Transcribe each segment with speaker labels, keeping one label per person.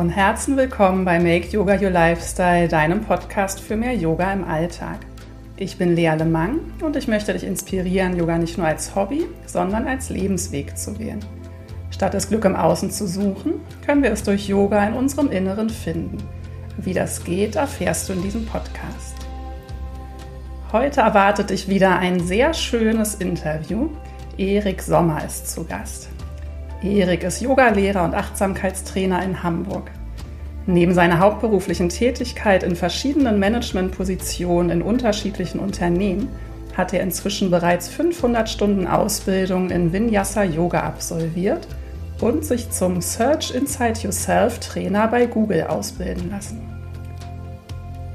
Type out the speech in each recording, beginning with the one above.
Speaker 1: Von Herzen willkommen bei Make Yoga Your Lifestyle, deinem Podcast für mehr Yoga im Alltag. Ich bin Lea Lemang und ich möchte dich inspirieren, Yoga nicht nur als Hobby, sondern als Lebensweg zu wählen. Statt das Glück im Außen zu suchen, können wir es durch Yoga in unserem Inneren finden. Wie das geht, erfährst du in diesem Podcast. Heute erwartet dich wieder ein sehr schönes Interview. Erik Sommer ist zu Gast. Erik ist Yogalehrer und Achtsamkeitstrainer in Hamburg. Neben seiner hauptberuflichen Tätigkeit in verschiedenen Managementpositionen in unterschiedlichen Unternehmen hat er inzwischen bereits 500 Stunden Ausbildung in Vinyasa Yoga absolviert und sich zum Search Inside Yourself Trainer bei Google ausbilden lassen.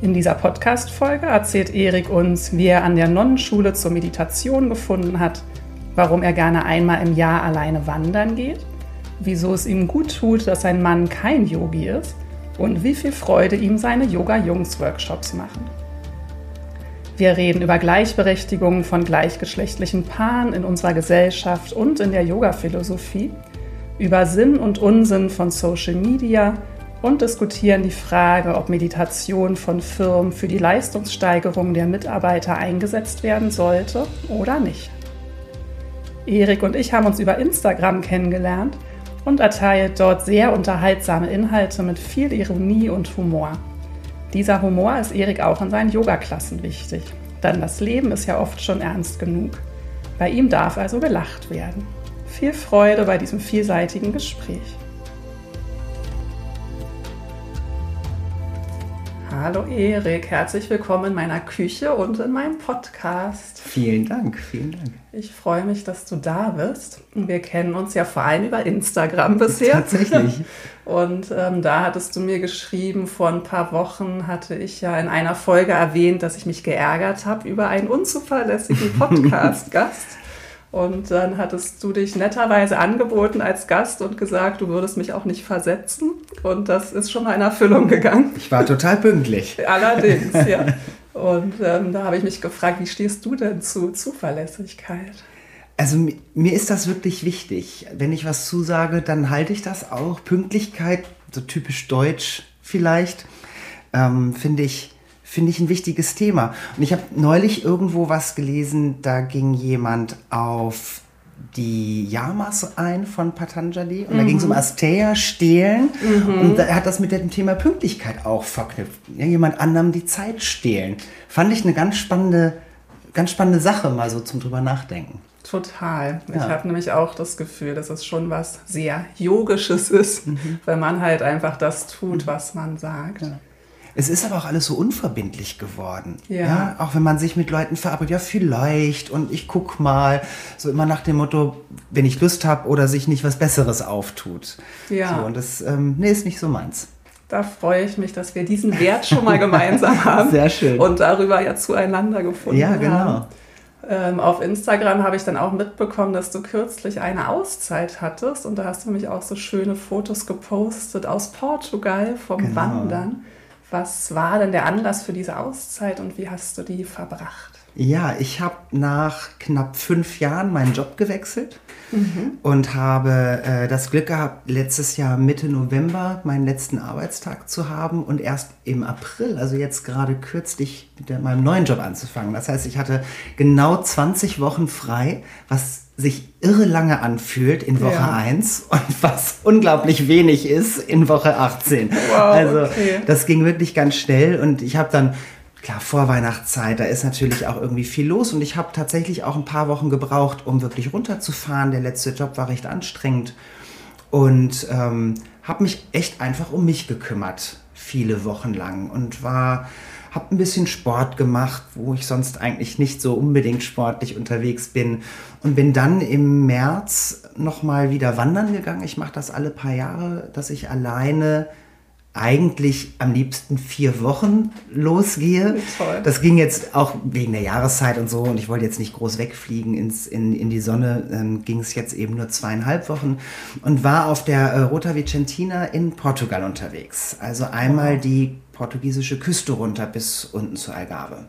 Speaker 1: In dieser Podcast-Folge erzählt Erik uns, wie er an der Nonnenschule zur Meditation gefunden hat – warum er gerne einmal im Jahr alleine wandern geht, wieso es ihm gut tut, dass sein Mann kein Yogi ist und wie viel Freude ihm seine Yoga-Jungs-Workshops machen. Wir reden über Gleichberechtigung von gleichgeschlechtlichen Paaren in unserer Gesellschaft und in der Yoga-Philosophie, über Sinn und Unsinn von Social Media und diskutieren die Frage, ob Meditation von Firmen für die Leistungssteigerung der Mitarbeiter eingesetzt werden sollte oder nicht. Erik und ich haben uns über Instagram kennengelernt und er teilt dort sehr unterhaltsame Inhalte mit viel Ironie und Humor. Dieser Humor ist Erik auch in seinen Yoga-Klassen wichtig, denn das Leben ist ja oft schon ernst genug. Bei ihm darf also gelacht werden. Viel Freude bei diesem vielseitigen Gespräch. Hallo Erik, herzlich willkommen in meiner Küche und in meinem Podcast.
Speaker 2: Vielen Dank, vielen Dank.
Speaker 1: Ich freue mich, dass du da bist. Wir kennen uns ja vor allem über Instagram bisher.
Speaker 2: Tatsächlich.
Speaker 1: Und ähm, da hattest du mir geschrieben, vor ein paar Wochen hatte ich ja in einer Folge erwähnt, dass ich mich geärgert habe über einen unzuverlässigen Podcast-Gast. Und dann hattest du dich netterweise angeboten als Gast und gesagt, du würdest mich auch nicht versetzen. Und das ist schon mal in Erfüllung gegangen.
Speaker 2: Ich war total pünktlich.
Speaker 1: Allerdings, ja. Und ähm, da habe ich mich gefragt, wie stehst du denn zu Zuverlässigkeit?
Speaker 2: Also mir ist das wirklich wichtig. Wenn ich was zusage, dann halte ich das auch. Pünktlichkeit, so typisch deutsch vielleicht, ähm, finde ich finde ich ein wichtiges Thema. Und ich habe neulich irgendwo was gelesen, da ging jemand auf die Yamas ein von Patanjali und mhm. da ging es um Asteya, stehlen mhm. und er hat das mit dem Thema Pünktlichkeit auch verknüpft. Ja, jemand anderem die Zeit stehlen. Fand ich eine ganz spannende, ganz spannende Sache mal so zum drüber nachdenken.
Speaker 1: Total. Ja. Ich habe nämlich auch das Gefühl, dass es schon was sehr Yogisches ist, mhm. wenn man halt einfach das tut, mhm. was man sagt. Ja.
Speaker 2: Es ist aber auch alles so unverbindlich geworden. Ja. ja. Auch wenn man sich mit Leuten verabredet, ja, vielleicht und ich guck mal. So immer nach dem Motto, wenn ich Lust habe oder sich nicht was Besseres auftut. Ja. So, und das, ähm, nee, ist nicht so meins.
Speaker 1: Da freue ich mich, dass wir diesen Wert schon mal gemeinsam haben.
Speaker 2: Sehr schön.
Speaker 1: Und darüber ja zueinander gefunden
Speaker 2: haben. Ja, genau.
Speaker 1: Ähm, auf Instagram habe ich dann auch mitbekommen, dass du kürzlich eine Auszeit hattest und da hast du mich auch so schöne Fotos gepostet aus Portugal vom genau. Wandern. Was war denn der Anlass für diese Auszeit und wie hast du die verbracht?
Speaker 2: Ja, ich habe nach knapp fünf Jahren meinen Job gewechselt mhm. und habe äh, das Glück gehabt, letztes Jahr Mitte November meinen letzten Arbeitstag zu haben und erst im April, also jetzt gerade kürzlich mit meinem neuen Job anzufangen. Das heißt, ich hatte genau 20 Wochen frei, was sich irre lange anfühlt in Woche ja. 1 und was unglaublich wenig ist in Woche 18. Wow, also okay. das ging wirklich ganz schnell und ich habe dann, klar, Vorweihnachtszeit, da ist natürlich auch irgendwie viel los und ich habe tatsächlich auch ein paar Wochen gebraucht, um wirklich runterzufahren. Der letzte Job war recht anstrengend und ähm, habe mich echt einfach um mich gekümmert, viele Wochen lang und war habe ein bisschen Sport gemacht, wo ich sonst eigentlich nicht so unbedingt sportlich unterwegs bin und bin dann im März nochmal wieder wandern gegangen. Ich mache das alle paar Jahre, dass ich alleine eigentlich am liebsten vier Wochen losgehe. Toll. Das ging jetzt auch wegen der Jahreszeit und so und ich wollte jetzt nicht groß wegfliegen ins, in, in die Sonne, ähm, ging es jetzt eben nur zweieinhalb Wochen und war auf der äh, Rota Vicentina in Portugal unterwegs. Also einmal die portugiesische Küste runter bis unten zur Algarve.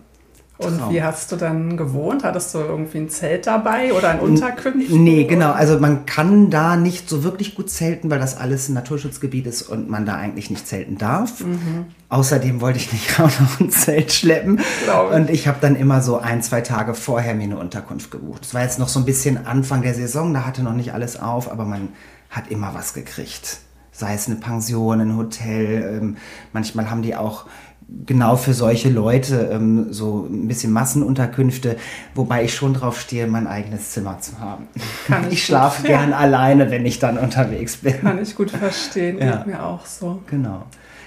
Speaker 1: Und Traum. wie hast du dann gewohnt? Hattest du irgendwie ein Zelt dabei oder ein Unterkünfte?
Speaker 2: Nee, genau. Also man kann da nicht so wirklich gut zelten, weil das alles ein Naturschutzgebiet ist und man da eigentlich nicht zelten darf. Mhm. Außerdem wollte ich nicht auch noch ein Zelt schleppen. Glaube. Und ich habe dann immer so ein, zwei Tage vorher mir eine Unterkunft gebucht. Das war jetzt noch so ein bisschen Anfang der Saison, da hatte noch nicht alles auf, aber man hat immer was gekriegt. Sei es eine Pension, ein Hotel. Ähm, manchmal haben die auch genau für solche Leute ähm, so ein bisschen Massenunterkünfte, wobei ich schon drauf stehe, mein eigenes Zimmer zu haben. Kann ich, ich schlafe gern ja. alleine, wenn ich dann unterwegs bin.
Speaker 1: Kann ich gut verstehen, ja. geht mir auch so.
Speaker 2: Genau.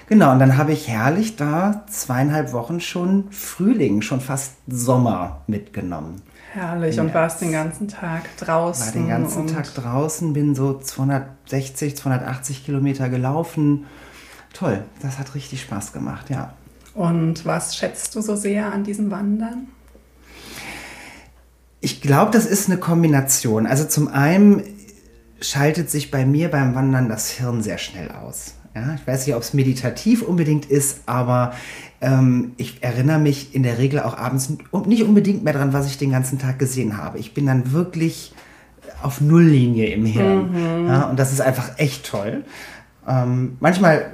Speaker 2: Genau, und dann habe ich herrlich da zweieinhalb Wochen schon Frühling, schon fast Sommer mitgenommen.
Speaker 1: Herrlich, yes. und warst den ganzen Tag draußen.
Speaker 2: War den ganzen Tag draußen, bin so 260, 280 Kilometer gelaufen. Toll, das hat richtig Spaß gemacht, ja.
Speaker 1: Und was schätzt du so sehr an diesem Wandern?
Speaker 2: Ich glaube, das ist eine Kombination. Also zum einen schaltet sich bei mir beim Wandern das Hirn sehr schnell aus. Ja, ich weiß nicht, ob es meditativ unbedingt ist, aber ähm, ich erinnere mich in der Regel auch abends nicht unbedingt mehr daran, was ich den ganzen Tag gesehen habe. Ich bin dann wirklich auf Nulllinie im Hirn. Mhm. Ja, und das ist einfach echt toll. Ähm, manchmal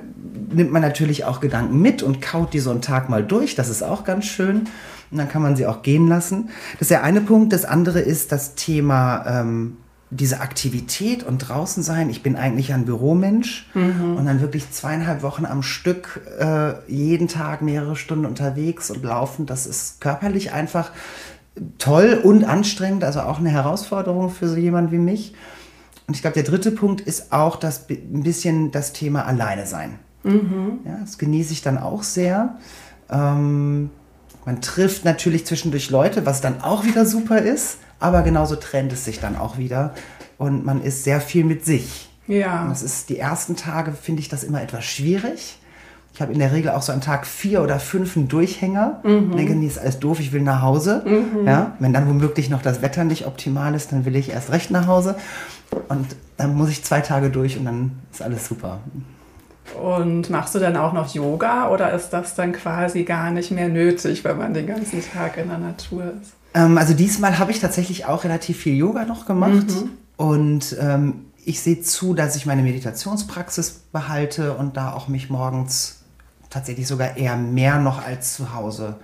Speaker 2: nimmt man natürlich auch Gedanken mit und kaut die so einen Tag mal durch. Das ist auch ganz schön. Und dann kann man sie auch gehen lassen. Das ist der eine Punkt. Das andere ist das Thema ähm, diese Aktivität und draußen sein. Ich bin eigentlich ein Büromensch mhm. und dann wirklich zweieinhalb Wochen am Stück äh, jeden Tag mehrere Stunden unterwegs und laufen. Das ist körperlich einfach toll und anstrengend, also auch eine Herausforderung für so jemand wie mich. Und ich glaube, der dritte Punkt ist auch das ein bisschen das Thema Alleine sein. Mhm. Ja, das genieße ich dann auch sehr. Ähm, man trifft natürlich zwischendurch Leute, was dann auch wieder super ist, aber genauso trennt es sich dann auch wieder und man ist sehr viel mit sich. Ja. Und das ist die ersten Tage finde ich das immer etwas schwierig. Ich habe in der Regel auch so am Tag vier oder fünf einen Durchhänger. Mhm. Denke, nee, ist alles doof, ich will nach Hause. Mhm. Ja, wenn dann womöglich noch das Wetter nicht optimal ist, dann will ich erst recht nach Hause. Und dann muss ich zwei Tage durch und dann ist alles super.
Speaker 1: Und machst du dann auch noch Yoga oder ist das dann quasi gar nicht mehr nötig, wenn man den ganzen Tag in der Natur ist?
Speaker 2: Ähm, also diesmal habe ich tatsächlich auch relativ viel Yoga noch gemacht mhm. und ähm, ich sehe zu, dass ich meine Meditationspraxis behalte und da auch mich morgens tatsächlich sogar eher mehr noch als zu Hause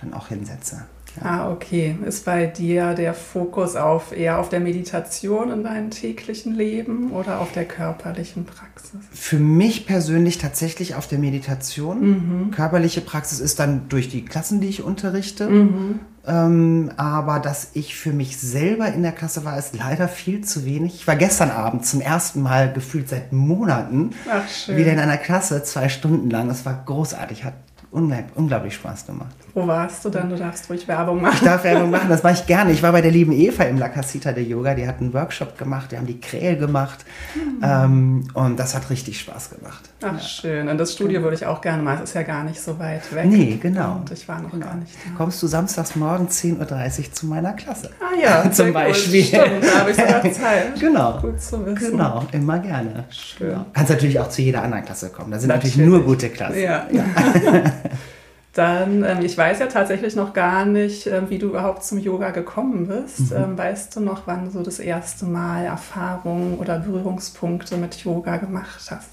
Speaker 2: dann auch hinsetze.
Speaker 1: Ah, okay. Ist bei dir der Fokus auf eher auf der Meditation in deinem täglichen Leben oder auf der körperlichen Praxis?
Speaker 2: Für mich persönlich tatsächlich auf der Meditation. Mhm. Körperliche Praxis ist dann durch die Klassen, die ich unterrichte. Mhm. Ähm, aber dass ich für mich selber in der Klasse war, ist leider viel zu wenig. Ich war gestern Abend zum ersten Mal gefühlt seit Monaten Ach, wieder in einer Klasse, zwei Stunden lang. Es war großartig, hat unglaublich Spaß gemacht.
Speaker 1: Wo warst du dann? Du darfst ruhig Werbung machen.
Speaker 2: Ich darf Werbung machen, das mache ich gerne. Ich war bei der lieben Eva im La Casita de Yoga. Die hat einen Workshop gemacht, die haben die Krähe gemacht. Mhm. Ähm, und das hat richtig Spaß gemacht.
Speaker 1: Ach, ja. schön. Und das Studio würde ich auch gerne mal. Es ist ja gar nicht so weit weg.
Speaker 2: Nee, genau.
Speaker 1: Und ich war noch genau. gar nicht
Speaker 2: da. Kommst du samstags morgen 10.30 Uhr zu meiner Klasse?
Speaker 1: Ah ja,
Speaker 2: zum Beispiel.
Speaker 1: Stimmt, da habe ich sogar Zeit.
Speaker 2: genau.
Speaker 1: Gut zu wissen.
Speaker 2: Genau, immer gerne.
Speaker 1: Schön. Genau.
Speaker 2: Kannst natürlich auch zu jeder anderen Klasse kommen. Da sind natürlich, natürlich nur gute Klassen.
Speaker 1: Ja. ja. Dann, ähm, ich weiß ja tatsächlich noch gar nicht, äh, wie du überhaupt zum Yoga gekommen bist. Mhm. Ähm, weißt du noch, wann du so das erste Mal Erfahrungen oder Berührungspunkte mit Yoga gemacht hast?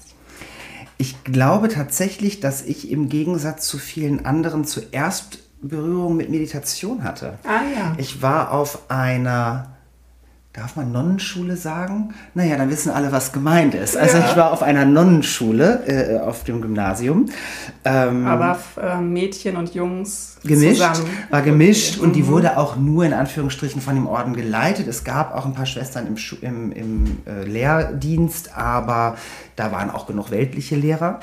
Speaker 2: Ich glaube tatsächlich, dass ich im Gegensatz zu vielen anderen zuerst Berührung mit Meditation hatte.
Speaker 1: Ah ja.
Speaker 2: Ich war auf einer Darf man Nonnenschule sagen? Naja, dann wissen alle, was gemeint ist. Also ja. ich war auf einer Nonnenschule äh, auf dem Gymnasium.
Speaker 1: Ähm, Aber äh, Mädchen und Jungs
Speaker 2: gemischt,
Speaker 1: zusammen.
Speaker 2: War gemischt okay. und die mhm. wurde auch nur in Anführungsstrichen von dem Orden geleitet. Es gab auch ein paar Schwestern im, Schu im, im äh, Lehrdienst, aber da waren auch genug weltliche Lehrer.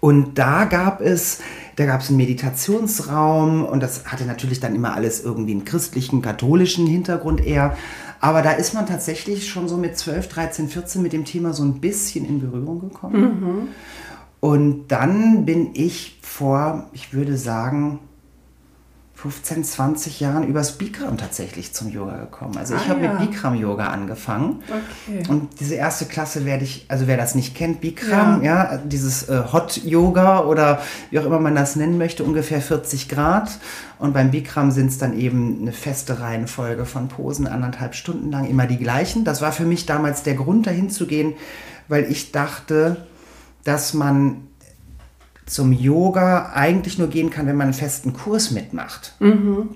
Speaker 2: Und da gab es, da gab es einen Meditationsraum und das hatte natürlich dann immer alles irgendwie einen christlichen, katholischen Hintergrund eher. Aber da ist man tatsächlich schon so mit 12, 13, 14 mit dem Thema so ein bisschen in Berührung gekommen. Mhm. Und dann bin ich vor, ich würde sagen, 15, 20 Jahren übers Bikram tatsächlich zum Yoga gekommen. Also ich
Speaker 1: Ah,
Speaker 2: habe
Speaker 1: ja.
Speaker 2: mit Bikram-Yoga angefangen.
Speaker 1: Okay.
Speaker 2: Und diese erste Klasse werde ich, also wer das nicht kennt, Bikram, ja, dieses äh, Hot Yoga oder wie auch immer man das nennen möchte, ungefähr 40 Grad. Und beim Bikram sind es dann eben eine feste Reihenfolge von Posen, anderthalb Stunden lang, immer die gleichen. Das war für mich damals der Grund, dahin zu gehen, weil ich dachte, dass man zum Yoga eigentlich nur gehen kann, wenn man einen festen Kurs mitmacht.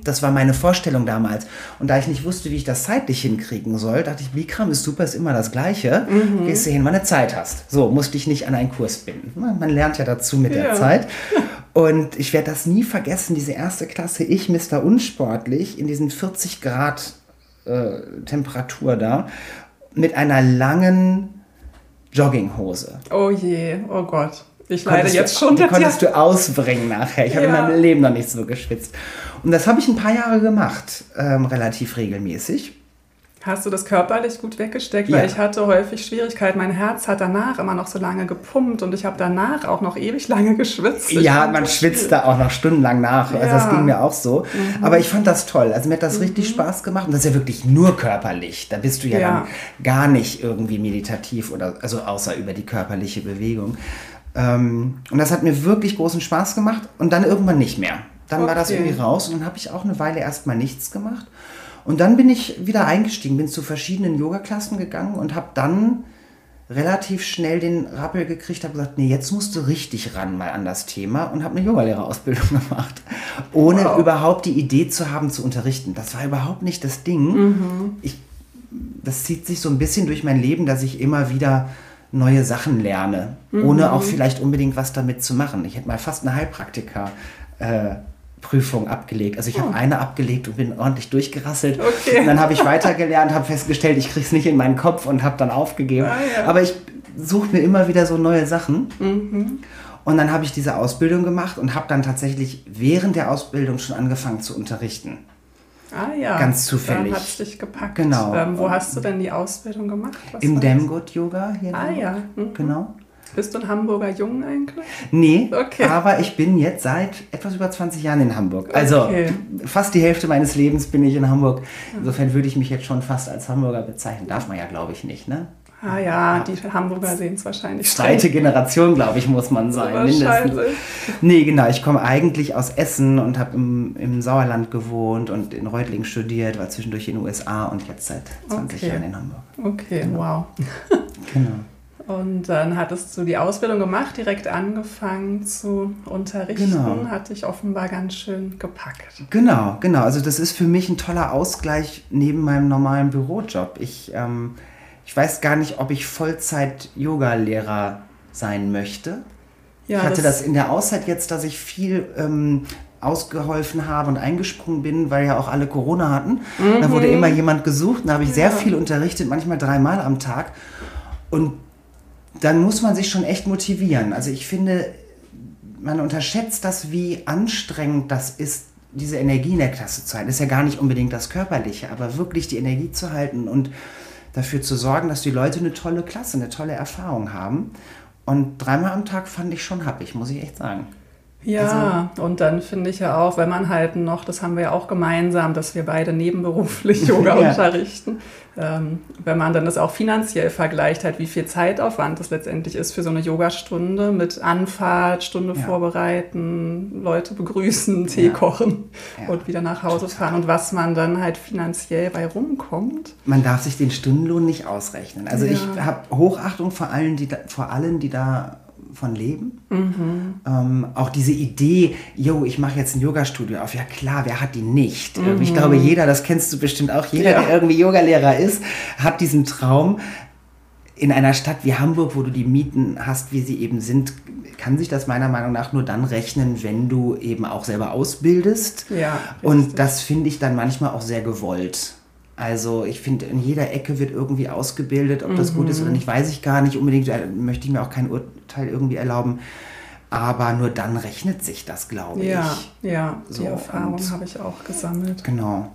Speaker 2: Das war meine Vorstellung damals. Und da ich nicht wusste, wie ich das zeitlich hinkriegen soll, dachte ich, Bikram ist super, ist immer das Gleiche. Gehst du hin, wann du Zeit hast. So, musste ich nicht an einen Kurs binden. Man lernt ja dazu mit der
Speaker 1: Ja.
Speaker 2: Zeit. Und ich werde das nie vergessen, diese erste Klasse, ich, Mr. Unsportlich, in diesen 40 Grad äh, Temperatur da, mit einer langen Jogginghose.
Speaker 1: Oh je, oh Gott. Ich leide jetzt
Speaker 2: du,
Speaker 1: schon.
Speaker 2: Die konntest
Speaker 1: ja-
Speaker 2: du ausbringen nachher. Ich habe in
Speaker 1: Ja.
Speaker 2: meinem Leben noch nicht so geschwitzt. Und das habe ich ein paar Jahre gemacht, ähm, relativ regelmäßig.
Speaker 1: Hast du das körperlich gut weggesteckt?
Speaker 2: Ja.
Speaker 1: Weil ich hatte häufig Schwierigkeiten. Mein Herz hat danach immer noch so lange gepumpt und ich habe danach auch noch ewig lange geschwitzt. Ich
Speaker 2: ja, man schwitzt da auch noch stundenlang nach. Also das
Speaker 1: Ja. Mhm.
Speaker 2: ging mir auch so. Aber ich fand das toll. Also mir hat das richtig Spaß gemacht. Und das ist ja wirklich nur körperlich. Da bist du ja,
Speaker 1: Ja.
Speaker 2: dann gar nicht irgendwie meditativ oder also außer über die körperliche Bewegung. Ähm, und das hat mir wirklich großen Spaß gemacht und dann irgendwann nicht mehr. Dann war das
Speaker 1: Okay.
Speaker 2: irgendwie raus und dann habe ich auch eine Weile erstmal nichts gemacht. Und dann bin ich wieder eingestiegen, bin zu verschiedenen Yoga-Klassen gegangen und habe dann relativ schnell den Rappel gekriegt, habe gesagt, nee, jetzt musst du richtig ran mal an das Thema und habe eine Yogalehrerausbildung gemacht, ohne
Speaker 1: Wow.
Speaker 2: überhaupt die Idee zu haben zu unterrichten. Das war überhaupt nicht das Ding. Ich, das zieht sich so ein bisschen durch mein Leben, dass ich immer wieder neue Sachen lerne, ohne auch vielleicht unbedingt was damit zu machen. Ich hätte mal fast eine Heilpraktiker äh, Prüfung abgelegt. Also ich habe eine abgelegt und bin ordentlich durchgerasselt.
Speaker 1: Okay.
Speaker 2: Und dann habe ich weitergelernt, habe festgestellt, ich kriege es nicht in meinen Kopf und habe dann aufgegeben.
Speaker 1: Ah, ja.
Speaker 2: Aber ich suche mir immer wieder so neue Sachen. Und dann habe ich diese Ausbildung gemacht und habe dann tatsächlich während der Ausbildung schon angefangen zu unterrichten.
Speaker 1: Ah ja.
Speaker 2: Ganz zufällig.
Speaker 1: Dann hat's dich gepackt.
Speaker 2: Genau.
Speaker 1: Ähm, wo hast du denn die Ausbildung gemacht? Was
Speaker 2: Im
Speaker 1: war
Speaker 2: Damgood Yoga hier.
Speaker 1: Ah, ja. Mhm.
Speaker 2: Genau.
Speaker 1: Bist du ein Hamburger Jung eigentlich?
Speaker 2: Nee,
Speaker 1: Okay.
Speaker 2: aber ich bin jetzt seit etwas über 20 Jahren in Hamburg. Also
Speaker 1: Okay.
Speaker 2: fast die Hälfte meines Lebens bin ich in Hamburg. Insofern würde ich mich jetzt schon fast als Hamburger bezeichnen. Darf man ja, glaube ich, nicht, ne?
Speaker 1: Ah ja, die Hamburger sehen es wahrscheinlich
Speaker 2: Zweite Generation, glaube ich, muss man sein. Mindestens. Nee, genau. Ich komme eigentlich aus Essen und habe im, im Sauerland gewohnt und in Reutlingen studiert, war zwischendurch in den USA und jetzt seit 20
Speaker 1: Okay.
Speaker 2: Jahren in Hamburg.
Speaker 1: Okay, wow.
Speaker 2: Genau.
Speaker 1: Und dann hattest du die Ausbildung gemacht, direkt angefangen zu unterrichten,
Speaker 2: Genau.
Speaker 1: hat dich offenbar ganz schön gepackt.
Speaker 2: Genau, genau. Also das ist für mich ein toller Ausgleich neben meinem normalen Bürojob. Ich, ähm, ich weiß gar nicht, ob ich Vollzeit-Yoga-Lehrer sein möchte.
Speaker 1: Ja,
Speaker 2: ich hatte das, in der Auszeit jetzt, dass ich viel ähm, ausgeholfen habe und eingesprungen bin, weil ja auch alle Corona hatten. Da wurde immer jemand gesucht. Da habe ich sehr
Speaker 1: Mhm. Ja.
Speaker 2: viel unterrichtet, manchmal dreimal am Tag. Und dann muss man sich schon echt motivieren. Also ich finde, man unterschätzt das, wie anstrengend das ist, diese Energie in der Klasse zu halten. Das ist ja gar nicht unbedingt das Körperliche, aber wirklich die Energie zu halten und dafür zu sorgen, dass die Leute eine tolle Klasse, eine tolle Erfahrung haben. Und dreimal am Tag fand ich schon happig, muss ich echt sagen.
Speaker 1: Ja,
Speaker 2: Also
Speaker 1: und dann finde ich ja auch, wenn man halt noch, das haben wir ja auch gemeinsam, dass wir beide nebenberuflich Yoga
Speaker 2: Ja.
Speaker 1: unterrichten, wenn man dann das auch finanziell vergleicht, halt wie viel Zeitaufwand das letztendlich ist für so eine Yogastunde mit Anfahrt, Stunde
Speaker 2: Ja.
Speaker 1: vorbereiten, Leute begrüßen, Tee
Speaker 2: Ja.
Speaker 1: kochen
Speaker 2: Ja.
Speaker 1: und wieder nach Hause fahren und was man dann halt finanziell bei rumkommt.
Speaker 2: Man darf sich den Stundenlohn nicht ausrechnen. Also ich habe Hochachtung vor allen, die da, vor allen, die da von leben.
Speaker 1: Mhm.
Speaker 2: Ähm, auch diese Idee, yo, ich mache jetzt ein Yoga-Studio auf. Ja klar, wer hat die nicht? Ähm, Ich
Speaker 1: Mhm.
Speaker 2: glaube, jeder, das kennst du bestimmt auch, jeder,
Speaker 1: Ja.
Speaker 2: der irgendwie Yogalehrer ist, hat diesen Traum. In einer Stadt wie Hamburg, wo du die Mieten hast, wie sie eben sind, kann sich das meiner Meinung nach nur dann rechnen, wenn du eben auch selber ausbildest.
Speaker 1: Ja,
Speaker 2: Und das finde ich dann manchmal auch sehr gewollt. Also ich finde, in jeder Ecke wird irgendwie ausgebildet. Ob das gut ist oder
Speaker 1: Mhm.
Speaker 2: nicht, weiß ich gar nicht. Unbedingt äh, möchte ich mir auch kein Urteil irgendwie erlauben. Aber nur dann rechnet sich das, glaube
Speaker 1: Ja,
Speaker 2: ich.
Speaker 1: ja, die
Speaker 2: So,
Speaker 1: Erfahrung
Speaker 2: und-
Speaker 1: habe ich auch gesammelt.
Speaker 2: Genau.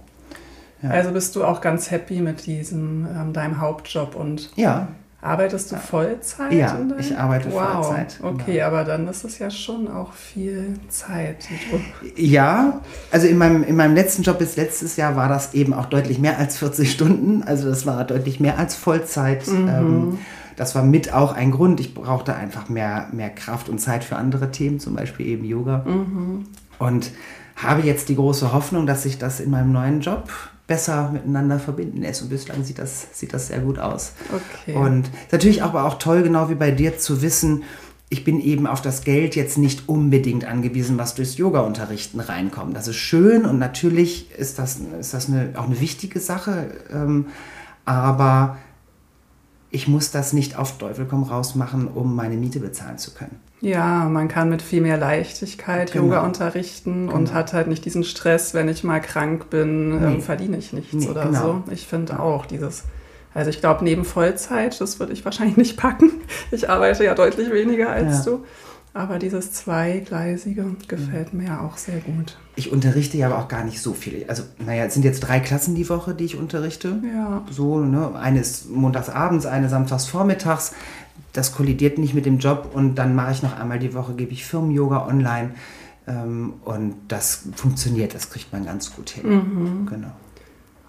Speaker 2: Ja.
Speaker 1: Also bist du auch ganz happy mit diesem, ähm, deinem Hauptjob und
Speaker 2: Ja,
Speaker 1: Arbeitest du Vollzeit?
Speaker 2: Ja, ich arbeite
Speaker 1: wow.
Speaker 2: Vollzeit.
Speaker 1: Okay, genau. aber dann ist es ja schon auch viel Zeit.
Speaker 2: Ja, also in meinem, in meinem letzten Job bis letztes Jahr war das eben auch deutlich mehr als 40 Stunden. Also das war deutlich mehr als Vollzeit. Mhm. Ähm, das war mit auch ein Grund. Ich brauchte einfach mehr, mehr Kraft und Zeit für andere Themen, zum Beispiel eben Yoga. Mhm. Und habe jetzt die große Hoffnung, dass sich das in meinem neuen Job besser miteinander verbinden lässt. Und bislang sieht das, sieht das sehr gut aus. Okay. Und natürlich aber auch toll, genau wie bei dir, zu wissen, ich bin eben auf das Geld jetzt nicht unbedingt angewiesen, was durchs Yoga-Unterrichten reinkommt. Das ist schön und natürlich ist das, ist das eine, auch eine wichtige Sache. Ähm, aber ich muss das nicht auf Teufel komm raus machen, um meine Miete bezahlen zu können.
Speaker 1: Ja, man kann mit viel mehr Leichtigkeit genau. Yoga unterrichten genau. und hat halt nicht diesen Stress, wenn ich mal krank bin, nee. ähm, verdiene ich nichts nee, oder genau. so. Ich finde auch dieses, also ich glaube, neben Vollzeit, das würde ich wahrscheinlich nicht packen. Ich arbeite ja deutlich weniger als ja. du. Aber dieses Zweigleisige gefällt mir ja auch sehr gut.
Speaker 2: Ich unterrichte ja aber auch gar nicht so viel. Also, naja, es sind jetzt drei Klassen die Woche, die ich unterrichte. Ja. So, ne? Eine ist montags abends, eine samstags vormittags. Das kollidiert nicht mit dem Job und dann mache ich noch einmal die Woche, gebe ich Firmen-Yoga online. Ähm, und das funktioniert, das kriegt man ganz gut hin. Mhm.
Speaker 1: Genau.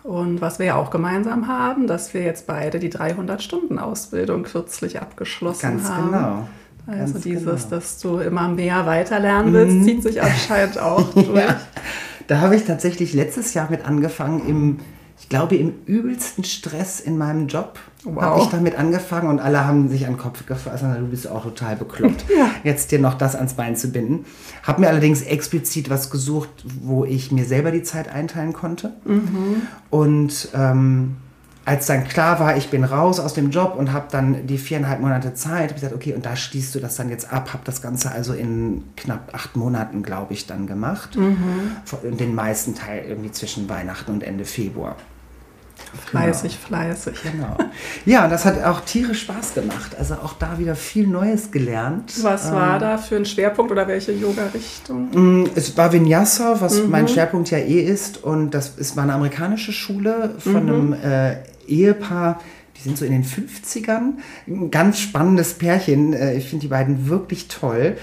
Speaker 1: Und was wir ja auch gemeinsam haben, dass wir jetzt beide die 300-Stunden-Ausbildung kürzlich abgeschlossen
Speaker 2: Ganz
Speaker 1: haben.
Speaker 2: Ganz genau.
Speaker 1: Also Ganz dieses, genau. dass du immer mehr weiterlernen willst, mhm. zieht sich anscheinend auch durch. ja.
Speaker 2: Da habe ich tatsächlich letztes Jahr mit angefangen, im, ich glaube, im übelsten Stress in meinem Job. Wow. Habe ich damit angefangen und alle haben sich an den Kopf gefasst, du bist auch total bekloppt, ja. jetzt dir noch das ans Bein zu binden. Habe mir allerdings explizit was gesucht, wo ich mir selber die Zeit einteilen konnte. Mhm. Und ähm, als dann klar war, ich bin raus aus dem Job und habe dann die viereinhalb Monate Zeit, habe ich gesagt, okay, und da schließt du das dann jetzt ab, habe das Ganze also in knapp acht Monaten, glaube ich, dann gemacht. Mhm. Den meisten Teil irgendwie zwischen Weihnachten und Ende Februar.
Speaker 1: Fleißig, genau. fleißig.
Speaker 2: Genau. Ja, und das hat auch tierisch Spaß gemacht. Also auch da wieder viel Neues gelernt.
Speaker 1: Was war ähm, da für ein Schwerpunkt oder welche Yoga-Richtung?
Speaker 2: Mm, es war Vinyasa, was mhm. mein Schwerpunkt ja eh ist. Und das ist, war eine amerikanische Schule von mhm. einem äh, Ehepaar, die sind so in den 50ern. Ein ganz spannendes Pärchen. Äh, ich finde die beiden wirklich toll.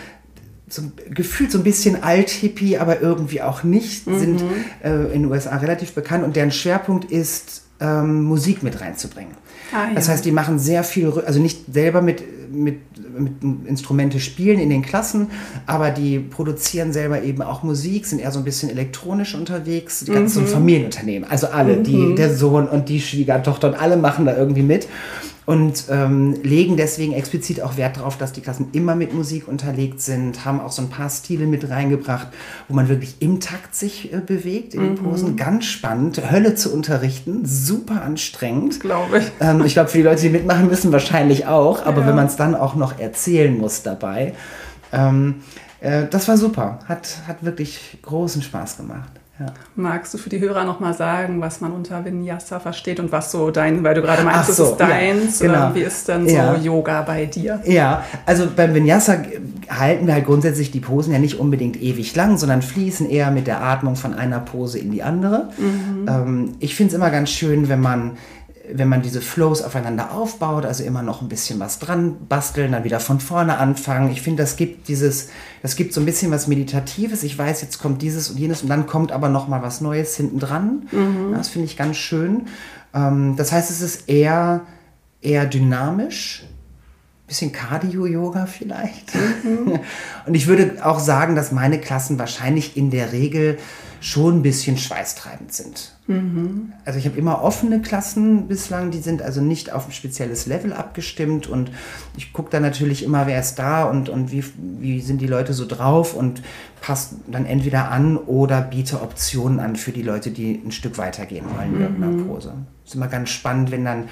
Speaker 2: So, gefühlt so ein bisschen alt-hippie, aber irgendwie auch nicht. Mhm. Sind äh, in den USA relativ bekannt und deren Schwerpunkt ist, ähm, Musik mit reinzubringen. Ah, ja. Das heißt, die machen sehr viel, also nicht selber mit, mit, mit Instrumente spielen in den Klassen, aber die produzieren selber eben auch Musik, sind eher so ein bisschen elektronisch unterwegs. Die ganzen mhm. Familienunternehmen, also alle, mhm. die, der Sohn und die Schwiegertochter und alle machen da irgendwie mit und ähm, legen deswegen explizit auch Wert darauf, dass die Klassen immer mit Musik unterlegt sind, haben auch so ein paar Stile mit reingebracht, wo man wirklich im Takt sich äh, bewegt in den mhm. Posen. Ganz spannend, Hölle zu unterrichten, super anstrengend.
Speaker 1: Glaube ich.
Speaker 2: Ähm, ich glaube, für die Leute, die mitmachen müssen, wahrscheinlich auch, aber ja. wenn man es dann auch noch erzählen muss dabei, ähm, äh, das war super, hat, hat wirklich großen Spaß gemacht.
Speaker 1: Ja. Magst du für die Hörer nochmal sagen, was man unter Vinyasa versteht und was so dein, weil du gerade meinst, so, das ist deins, ja, genau. wie ist denn so ja. Yoga bei dir?
Speaker 2: Ja, also beim Vinyasa halten wir halt grundsätzlich die Posen ja nicht unbedingt ewig lang, sondern fließen eher mit der Atmung von einer Pose in die andere. Mhm. Ähm, ich finde es immer ganz schön, wenn man wenn man diese Flows aufeinander aufbaut, also immer noch ein bisschen was dran basteln, dann wieder von vorne anfangen. Ich finde, das gibt dieses, das gibt so ein bisschen was Meditatives. Ich weiß, jetzt kommt dieses und jenes und dann kommt aber noch mal was Neues hinten dran. Mhm. Das finde ich ganz schön. Ähm, das heißt, es ist eher, eher dynamisch. Bisschen Cardio-Yoga vielleicht. Mhm. Und ich würde auch sagen, dass meine Klassen wahrscheinlich in der Regel schon ein bisschen schweißtreibend sind. Mhm. Also ich habe immer offene Klassen bislang, die sind also nicht auf ein spezielles Level abgestimmt und ich gucke dann natürlich immer, wer ist da und, und wie, wie sind die Leute so drauf und passe dann entweder an oder biete Optionen an für die Leute, die ein Stück weitergehen wollen in irgendeiner mhm. Pose. Es ist immer ganz spannend, wenn dann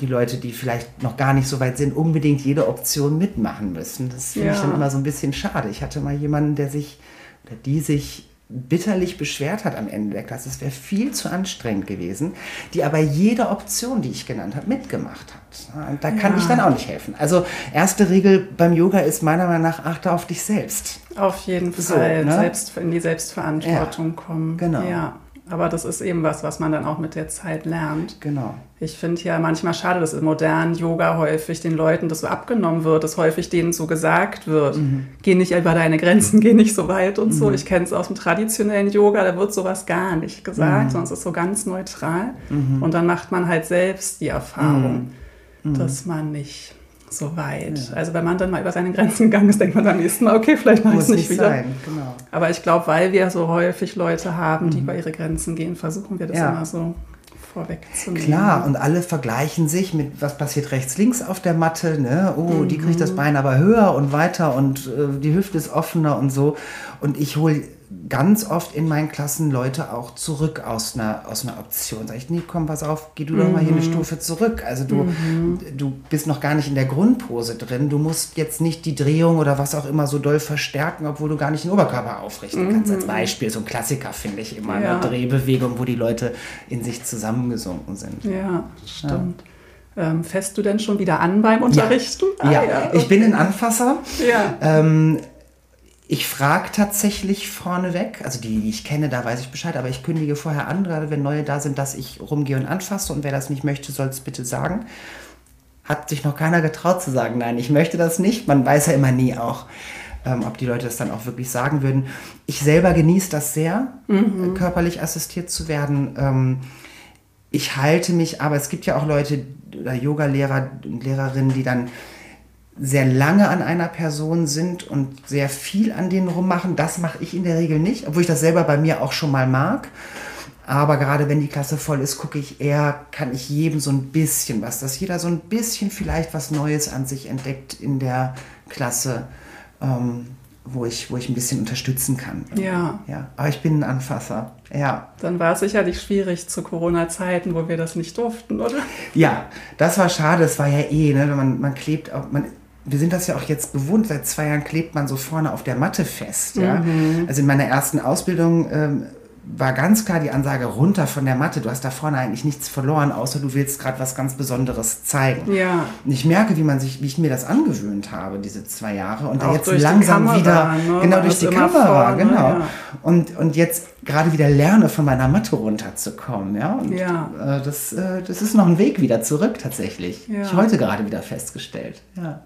Speaker 2: die Leute, die vielleicht noch gar nicht so weit sind, unbedingt jede Option mitmachen müssen. Das finde ja. ich dann immer so ein bisschen schade. Ich hatte mal jemanden, der sich oder die sich bitterlich beschwert hat am Ende der Klasse. Es wäre viel zu anstrengend gewesen, die aber jede Option, die ich genannt habe, mitgemacht hat. Und da kann ja. ich dann auch nicht helfen. Also erste Regel beim Yoga ist meiner Meinung nach, achte auf dich selbst.
Speaker 1: Auf jeden Fall, so, ne? selbst in die Selbstverantwortung ja. kommen.
Speaker 2: Genau.
Speaker 1: Ja. Aber das ist eben was, was man dann auch mit der Zeit lernt.
Speaker 2: Genau.
Speaker 1: Ich finde ja manchmal schade, dass im modernen Yoga häufig den Leuten das so abgenommen wird, dass häufig denen so gesagt wird, mhm. geh nicht über deine Grenzen, geh nicht so weit und mhm. so. Ich kenne es aus dem traditionellen Yoga, da wird sowas gar nicht gesagt, mhm. sondern es ist so ganz neutral. Mhm. Und dann macht man halt selbst die Erfahrung, mhm. Mhm. dass man nicht so weit. Ja. Also wenn man dann mal über seine Grenzen gegangen ist, denkt man beim nächsten Mal, okay, vielleicht mache ich es nicht, wieder. Sein. Genau. Aber ich glaube, weil wir so häufig Leute haben, die mhm. über ihre Grenzen gehen, versuchen wir das ja. immer so vorwegzunehmen.
Speaker 2: Klar, und alle vergleichen sich mit, was passiert rechts, links auf der Matte. Ne? Oh, mhm. die kriegt das Bein aber höher und weiter und äh, die Hüfte ist offener und so. Und ich hole ganz oft in meinen Klassen Leute auch zurück aus einer, aus einer Option. Sag ich, nee, komm, pass auf, geh du mhm. doch mal hier eine mhm. Stufe zurück. Also du, mhm. du bist noch gar nicht in der Grundpose drin. Du musst jetzt nicht die Drehung oder was auch immer so doll verstärken, obwohl du gar nicht den Oberkörper aufrichten mhm. kannst. Als Beispiel, so ein Klassiker finde ich immer, ja. eine Drehbewegung, wo die Leute in sich zusammengesunken sind.
Speaker 1: Ja, stimmt. Ja. Ähm, fässt du denn schon wieder an beim Unterrichten?
Speaker 2: Ja, ah, ja. ja. ich bin ein Anfasser. Ja. Ähm, ich frage tatsächlich vorneweg, also die, die ich kenne, da weiß ich Bescheid, aber ich kündige vorher an, gerade wenn neue da sind, dass ich rumgehe und anfasse und wer das nicht möchte, soll es bitte sagen. Hat sich noch keiner getraut zu sagen, nein, ich möchte das nicht. Man weiß ja immer nie auch, ähm, ob die Leute das dann auch wirklich sagen würden. Ich selber genieße das sehr, mhm. körperlich assistiert zu werden. Ähm, ich halte mich, aber es gibt ja auch Leute oder Yoga-Lehrer und Lehrerinnen, die dann sehr lange an einer Person sind und sehr viel an denen rummachen. Das mache ich in der Regel nicht, obwohl ich das selber bei mir auch schon mal mag. Aber gerade wenn die Klasse voll ist, gucke ich eher, kann ich jedem so ein bisschen was, dass jeder so ein bisschen vielleicht was Neues an sich entdeckt in der Klasse, ähm, wo, ich, wo ich ein bisschen unterstützen kann.
Speaker 1: Ja.
Speaker 2: ja. Aber ich bin ein Anfasser. Ja.
Speaker 1: Dann war es sicherlich schwierig zu Corona-Zeiten, wo wir das nicht durften, oder?
Speaker 2: Ja, das war schade. Es war ja eh, ne? man, man klebt, auch, man wir sind das ja auch jetzt gewohnt, seit zwei Jahren klebt man so vorne auf der Matte fest. Ja? Mhm. Also in meiner ersten Ausbildung ähm, war ganz klar die Ansage runter von der Matte. Du hast da vorne eigentlich nichts verloren, außer du willst gerade was ganz Besonderes zeigen.
Speaker 1: Ja.
Speaker 2: Und ich merke, wie man sich, wie ich mir das angewöhnt habe, diese zwei Jahre. Und da jetzt langsam Kamera, wieder, ne? genau durch die Kamera, vorne, genau. Ja. Und, und jetzt gerade wieder lerne, von meiner Matte runterzukommen. Ja, und
Speaker 1: ja.
Speaker 2: Äh, das, äh, das ist noch ein Weg wieder zurück tatsächlich. Ja. Ich heute gerade wieder festgestellt. Ja.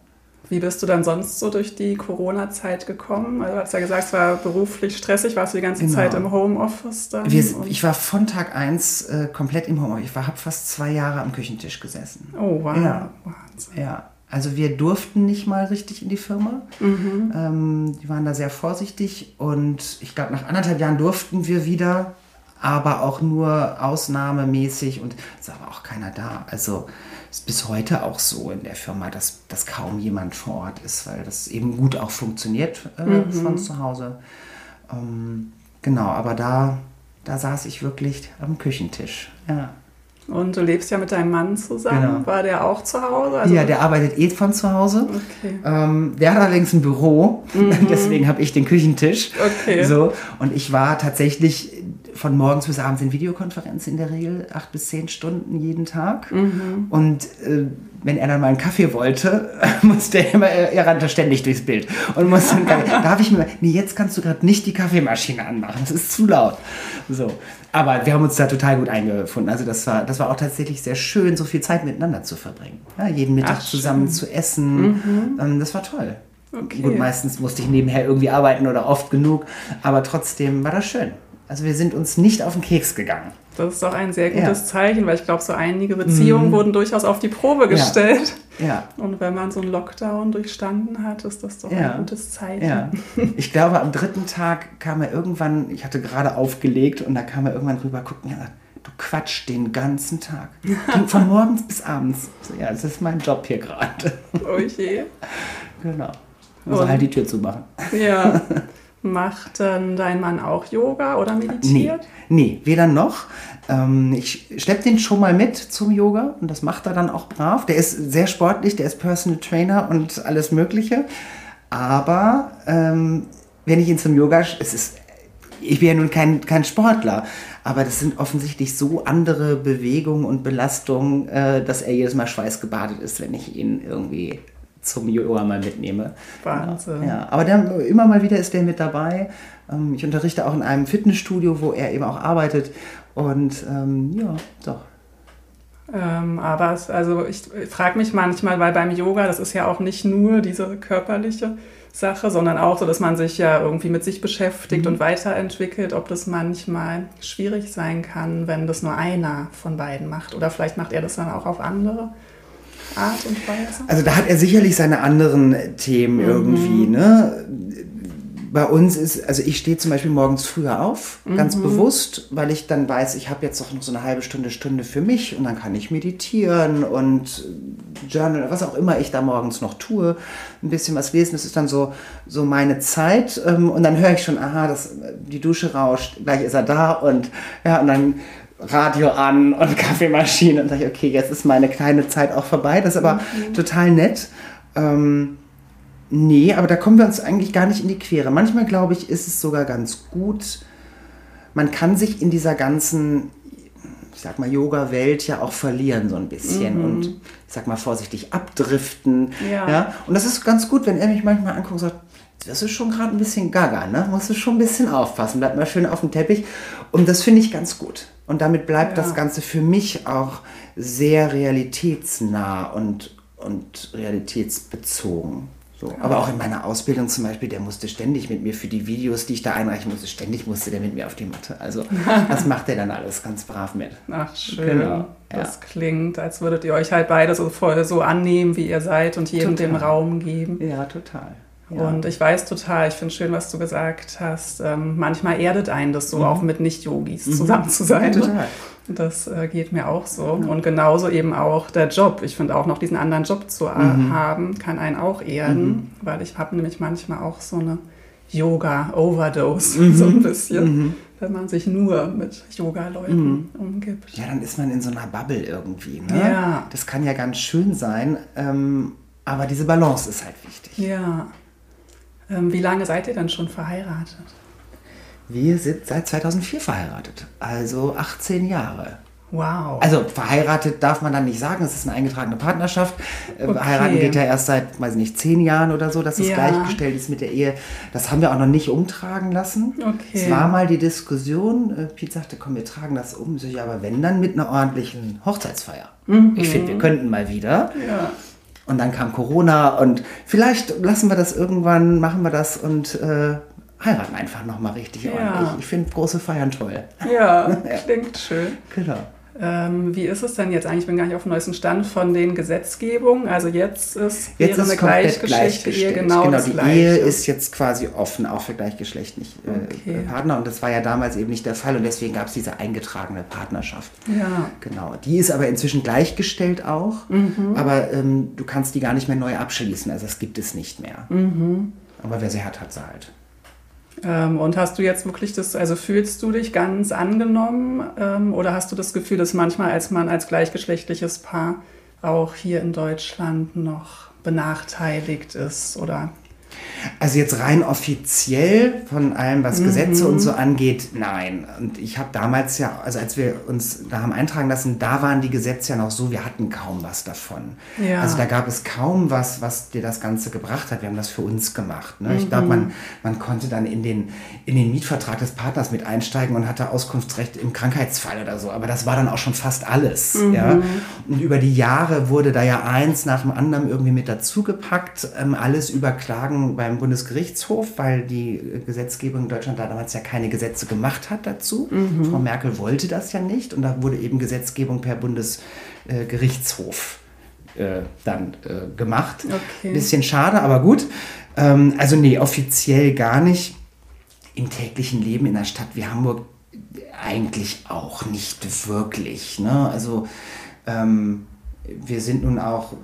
Speaker 1: Wie bist du dann sonst so durch die Corona-Zeit gekommen? Also, du hast ja gesagt, es war beruflich stressig. Warst du die ganze genau. Zeit im Homeoffice dann?
Speaker 2: Wir, ich war von Tag 1 äh, komplett im Homeoffice. Ich habe fast zwei Jahre am Küchentisch gesessen.
Speaker 1: Oh, wow.
Speaker 2: Ja. Wahnsinn. Ja. Also wir durften nicht mal richtig in die Firma. Mhm. Ähm, die waren da sehr vorsichtig und ich glaube, nach anderthalb Jahren durften wir wieder, aber auch nur ausnahmemäßig und es war aber auch keiner da. Also ist bis heute auch so in der Firma, dass, dass kaum jemand vor Ort ist, weil das eben gut auch funktioniert äh, mhm. von zu Hause. Ähm, genau, aber da, da saß ich wirklich am Küchentisch. Ja.
Speaker 1: Und du lebst ja mit deinem Mann zusammen. Genau. War der auch zu Hause?
Speaker 2: Also ja, der arbeitet eh von zu Hause. Okay. Ähm, der hat allerdings ein Büro, mhm. deswegen habe ich den Küchentisch.
Speaker 1: Okay.
Speaker 2: So. Und ich war tatsächlich von morgens bis abends in Videokonferenzen in der Regel, acht bis zehn Stunden jeden Tag. Mhm. Und äh, wenn er dann mal einen Kaffee wollte, musste er immer, er rannte ständig durchs Bild und musste dann, da habe ich mir, nee, jetzt kannst du gerade nicht die Kaffeemaschine anmachen, das ist zu laut. So. Aber wir haben uns da total gut eingefunden. Also das war, das war auch tatsächlich sehr schön, so viel Zeit miteinander zu verbringen. Ja, jeden Mittag Ach, zusammen schön. zu essen. Mhm. Ähm, das war toll. Okay. Gut, meistens musste ich nebenher irgendwie arbeiten oder oft genug, aber trotzdem war das schön. Also wir sind uns nicht auf den Keks gegangen.
Speaker 1: Das ist doch ein sehr gutes ja. Zeichen, weil ich glaube, so einige Beziehungen mhm. wurden durchaus auf die Probe gestellt.
Speaker 2: Ja. ja.
Speaker 1: Und wenn man so einen Lockdown durchstanden hat, ist das doch ja. ein gutes Zeichen.
Speaker 2: Ja. Ich glaube, am dritten Tag kam er irgendwann, ich hatte gerade aufgelegt und da kam er irgendwann rüber, guck mir an, du quatschst den ganzen Tag. Von morgens bis abends. Ja, das ist mein Job hier gerade.
Speaker 1: Oh je.
Speaker 2: Genau. Muss halt die Tür zumachen.
Speaker 1: Ja. Macht dann dein Mann auch Yoga oder meditiert?
Speaker 2: Nee, nee weder noch. Ähm, ich schleppe den schon mal mit zum Yoga und das macht er dann auch brav. Der ist sehr sportlich, der ist Personal Trainer und alles Mögliche. Aber ähm, wenn ich ihn zum Yoga, es ist, ich bin ja nun kein, kein Sportler, aber das sind offensichtlich so andere Bewegungen und Belastungen, äh, dass er jedes Mal schweißgebadet ist, wenn ich ihn irgendwie zum Yoga mal mitnehme.
Speaker 1: Wahnsinn.
Speaker 2: Ja, aber der, immer mal wieder ist der mit dabei. Ähm, ich unterrichte auch in einem Fitnessstudio, wo er eben auch arbeitet. Und ähm, ja, doch.
Speaker 1: Ähm, aber es, also ich, ich frage mich manchmal, weil beim Yoga, das ist ja auch nicht nur diese körperliche Sache, sondern auch so, dass man sich ja irgendwie mit sich beschäftigt mhm. und weiterentwickelt, ob das manchmal schwierig sein kann, wenn das nur einer von beiden macht. Oder vielleicht macht er das dann auch auf andere Art und Weise.
Speaker 2: Also da hat er sicherlich seine anderen Themen mhm. irgendwie, ne? bei uns ist, also ich stehe zum Beispiel morgens früher auf, mhm. ganz bewusst, weil ich dann weiß, ich habe jetzt doch noch so eine halbe Stunde, Stunde für mich und dann kann ich meditieren und Journal, was auch immer ich da morgens noch tue, ein bisschen was lesen. Das ist dann so, so meine Zeit ähm, und dann höre ich schon, aha, das, die Dusche rauscht, gleich ist er da und ja, und dann Radio an und Kaffeemaschine und sage ich, okay, jetzt ist meine kleine Zeit auch vorbei. Das ist aber mhm. total nett. Ähm, Nee, aber da kommen wir uns eigentlich gar nicht in die Quere. Manchmal, glaube ich, ist es sogar ganz gut. Man kann sich in dieser ganzen, ich sag mal, Yoga-Welt ja auch verlieren so ein bisschen mhm. und, ich sag mal, vorsichtig abdriften. Ja. ja. Und das ist ganz gut, wenn er mich manchmal anguckt und sagt, das ist schon gerade ein bisschen gaga, ne? Musst du schon ein bisschen aufpassen, bleib mal schön auf dem Teppich. Und das finde ich ganz gut. Und damit bleibt ja. das Ganze für mich auch sehr realitätsnah und, und realitätsbezogen. So, aber auch in meiner Ausbildung zum Beispiel, der musste ständig mit mir für die Videos, die ich da einreichen musste, ständig musste der mit mir auf die Matte. Also das macht er dann alles ganz brav mit.
Speaker 1: Ach schön. Genau. Das ja. klingt, als würdet ihr euch halt beide so voll so annehmen, wie ihr seid und jedem total. den Raum geben.
Speaker 2: Ja, total.
Speaker 1: Ja. Und ich weiß total, ich finde schön, was du gesagt hast. Ähm, manchmal erdet einen das so, mhm. auch mit Nicht-Yogis mhm. zusammen zu sein. Ja, total. Das äh, geht mir auch so. Ja. Und genauso eben auch der Job. Ich finde auch noch diesen anderen Job zu äh, mhm. haben, kann einen auch erden, mhm. weil ich habe nämlich manchmal auch so eine Yoga-Overdose, mhm. so ein bisschen, mhm. wenn man sich nur mit Yoga-Leuten mhm. umgibt.
Speaker 2: Ja, dann ist man in so einer Bubble irgendwie. Ne? Ja. Das kann ja ganz schön sein, ähm, aber diese Balance ist halt wichtig.
Speaker 1: Ja. Ähm, wie lange seid ihr dann schon verheiratet?
Speaker 2: Wir sind seit 2004 verheiratet, also 18 Jahre.
Speaker 1: Wow.
Speaker 2: Also verheiratet darf man dann nicht sagen, es ist eine eingetragene Partnerschaft. Äh, okay. Heiraten geht ja erst seit, weiß nicht, zehn Jahren oder so, dass es ja. gleichgestellt ist mit der Ehe. Das haben wir auch noch nicht umtragen lassen. Okay. Es war mal die Diskussion, äh, Piet sagte, komm, wir tragen das um. Ich, aber wenn dann mit einer ordentlichen Hochzeitsfeier. Mhm. Ich finde, wir könnten mal wieder. Ja. Und dann kam Corona und vielleicht lassen wir das irgendwann, machen wir das und äh, heiraten einfach nochmal richtig ja. ordentlich. Ich finde große Feiern toll.
Speaker 1: Ja, klingt schön. Genau. Ähm, wie ist es denn jetzt eigentlich? Ich bin gar nicht auf dem neuesten Stand von den Gesetzgebungen. Also jetzt ist,
Speaker 2: jetzt ist eine gleichgeschlechtliche Ehe genau, genau das die Gleiche. Ehe ist jetzt quasi offen, auch für gleichgeschlechtliche äh, okay. Partner. Und das war ja damals eben nicht der Fall. Und deswegen gab es diese eingetragene Partnerschaft.
Speaker 1: Ja.
Speaker 2: Genau. Die ist aber inzwischen gleichgestellt auch. Mhm. Aber ähm, du kannst die gar nicht mehr neu abschließen. Also das gibt es nicht mehr. Mhm. Aber wer sie hat, hat sie halt.
Speaker 1: Ähm, und hast du jetzt wirklich das, also fühlst du dich ganz angenommen ähm, oder hast du das Gefühl, dass manchmal als man als gleichgeschlechtliches Paar auch hier in Deutschland noch benachteiligt ist oder
Speaker 2: also jetzt rein offiziell von allem, was mhm. Gesetze und so angeht, nein. Und ich habe damals ja, also als wir uns da haben eintragen lassen, da waren die Gesetze ja noch so, wir hatten kaum was davon. Ja. Also da gab es kaum was, was dir das Ganze gebracht hat. Wir haben das für uns gemacht. Ne? Mhm. Ich glaube, man, man konnte dann in den, in den Mietvertrag des Partners mit einsteigen und hatte Auskunftsrecht im Krankheitsfall oder so. Aber das war dann auch schon fast alles. Mhm. Ja? Und über die Jahre wurde da ja eins nach dem anderen irgendwie mit dazugepackt. Ähm, alles über Klagen beim Bundesgerichtshof, weil die Gesetzgebung in Deutschland da damals ja keine Gesetze gemacht hat dazu. Mhm. Frau Merkel wollte das ja nicht und da wurde eben Gesetzgebung per Bundesgerichtshof äh, dann äh, gemacht. Okay. Bisschen schade, aber gut. Ähm, also nee, offiziell gar nicht. Im täglichen Leben in einer Stadt wie Hamburg eigentlich auch nicht wirklich. Ne? Also ähm, wir sind nun auch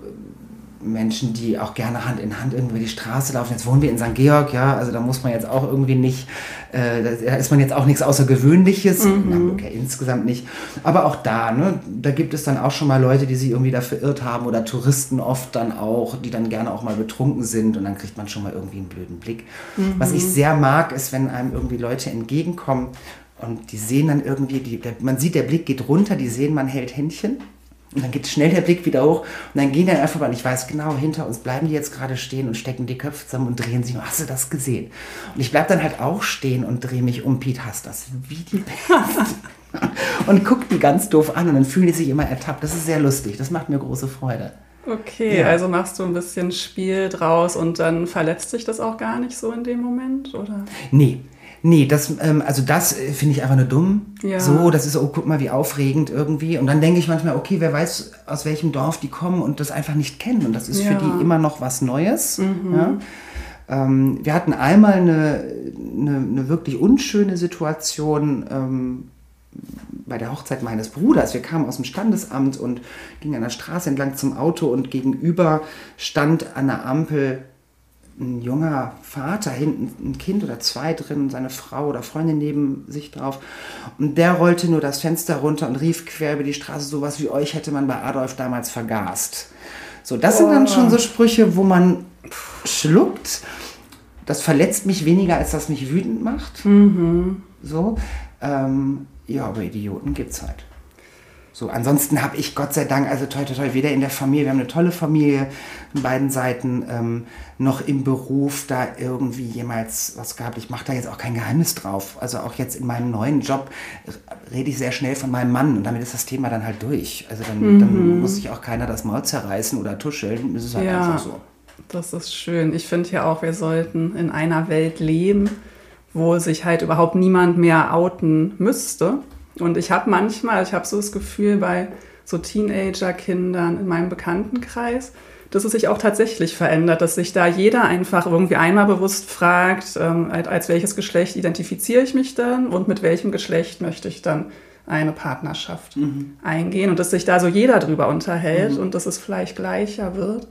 Speaker 2: Menschen, die auch gerne Hand in Hand irgendwie die Straße laufen. Jetzt wohnen wir in St. Georg, ja, also da muss man jetzt auch irgendwie nicht, äh, da ist man jetzt auch nichts Außergewöhnliches, mhm. ja insgesamt nicht. Aber auch da, ne, da gibt es dann auch schon mal Leute, die sich irgendwie da verirrt haben oder Touristen oft dann auch, die dann gerne auch mal betrunken sind und dann kriegt man schon mal irgendwie einen blöden Blick. Mhm. Was ich sehr mag, ist, wenn einem irgendwie Leute entgegenkommen und die sehen dann irgendwie, die, der, man sieht, der Blick geht runter, die sehen, man hält Händchen Und dann geht schnell der Blick wieder hoch und dann gehen dann einfach mal, ich weiß genau, hinter uns bleiben die jetzt gerade stehen und stecken die Köpfe zusammen und drehen sich. Hast du das gesehen? Und ich bleibe dann halt auch stehen und drehe mich um. Piet, hast das wie die Pest. und guck die ganz doof an und dann fühlen die sich immer ertappt. Das ist sehr lustig. Das macht mir große Freude.
Speaker 1: Okay, ja. also machst du ein bisschen Spiel draus und dann verletzt sich das auch gar nicht so in dem Moment, oder?
Speaker 2: Nee, Nee, das, ähm, also das äh, finde ich einfach nur dumm. Ja. So, das ist, oh, guck mal, wie aufregend irgendwie. Und dann denke ich manchmal, okay, wer weiß, aus welchem Dorf die kommen und das einfach nicht kennen. Und das ist ja. für die immer noch was Neues. Mhm. Ja. Ähm, wir hatten einmal eine, eine, eine wirklich unschöne Situation ähm, bei der Hochzeit meines Bruders. Wir kamen aus dem Standesamt und gingen an der Straße entlang zum Auto und gegenüber stand an der Ampel ein junger Vater, hinten ein Kind oder zwei drin, seine Frau oder Freundin neben sich drauf. Und der rollte nur das Fenster runter und rief quer über die Straße, sowas wie euch hätte man bei Adolf damals vergast. So, das oh. sind dann schon so Sprüche, wo man schluckt. Das verletzt mich weniger, als das mich wütend macht. Mhm. So, ähm, ja, aber Idioten gibt's halt. So, ansonsten habe ich Gott sei Dank, also toll, toll, toll, weder in der Familie, wir haben eine tolle Familie, von beiden Seiten, ähm, noch im Beruf da irgendwie jemals was gehabt. Ich mache da jetzt auch kein Geheimnis drauf. Also auch jetzt in meinem neuen Job rede ich sehr schnell von meinem Mann und damit ist das Thema dann halt durch. Also dann, mhm. dann muss sich auch keiner das Maul zerreißen oder tuscheln. Das ist halt ja, einfach so.
Speaker 1: Das ist schön. Ich finde ja auch, wir sollten in einer Welt leben, wo sich halt überhaupt niemand mehr outen müsste und ich habe manchmal, ich habe so das Gefühl bei so Teenager-Kindern in meinem Bekanntenkreis, dass es sich auch tatsächlich verändert, dass sich da jeder einfach irgendwie einmal bewusst fragt, ähm, als welches Geschlecht identifiziere ich mich dann und mit welchem Geschlecht möchte ich dann eine Partnerschaft mhm. eingehen und dass sich da so jeder drüber unterhält mhm. und dass es vielleicht gleicher wird.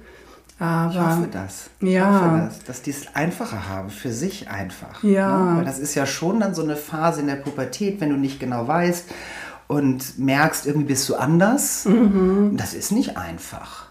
Speaker 2: Aber, ich hoffe das. Ich ja. hoffe das, dass die es einfacher haben, für sich einfach.
Speaker 1: Ja.
Speaker 2: Ne? Weil das ist ja schon dann so eine Phase in der Pubertät, wenn du nicht genau weißt und merkst, irgendwie bist du anders. Mhm. Das ist nicht einfach.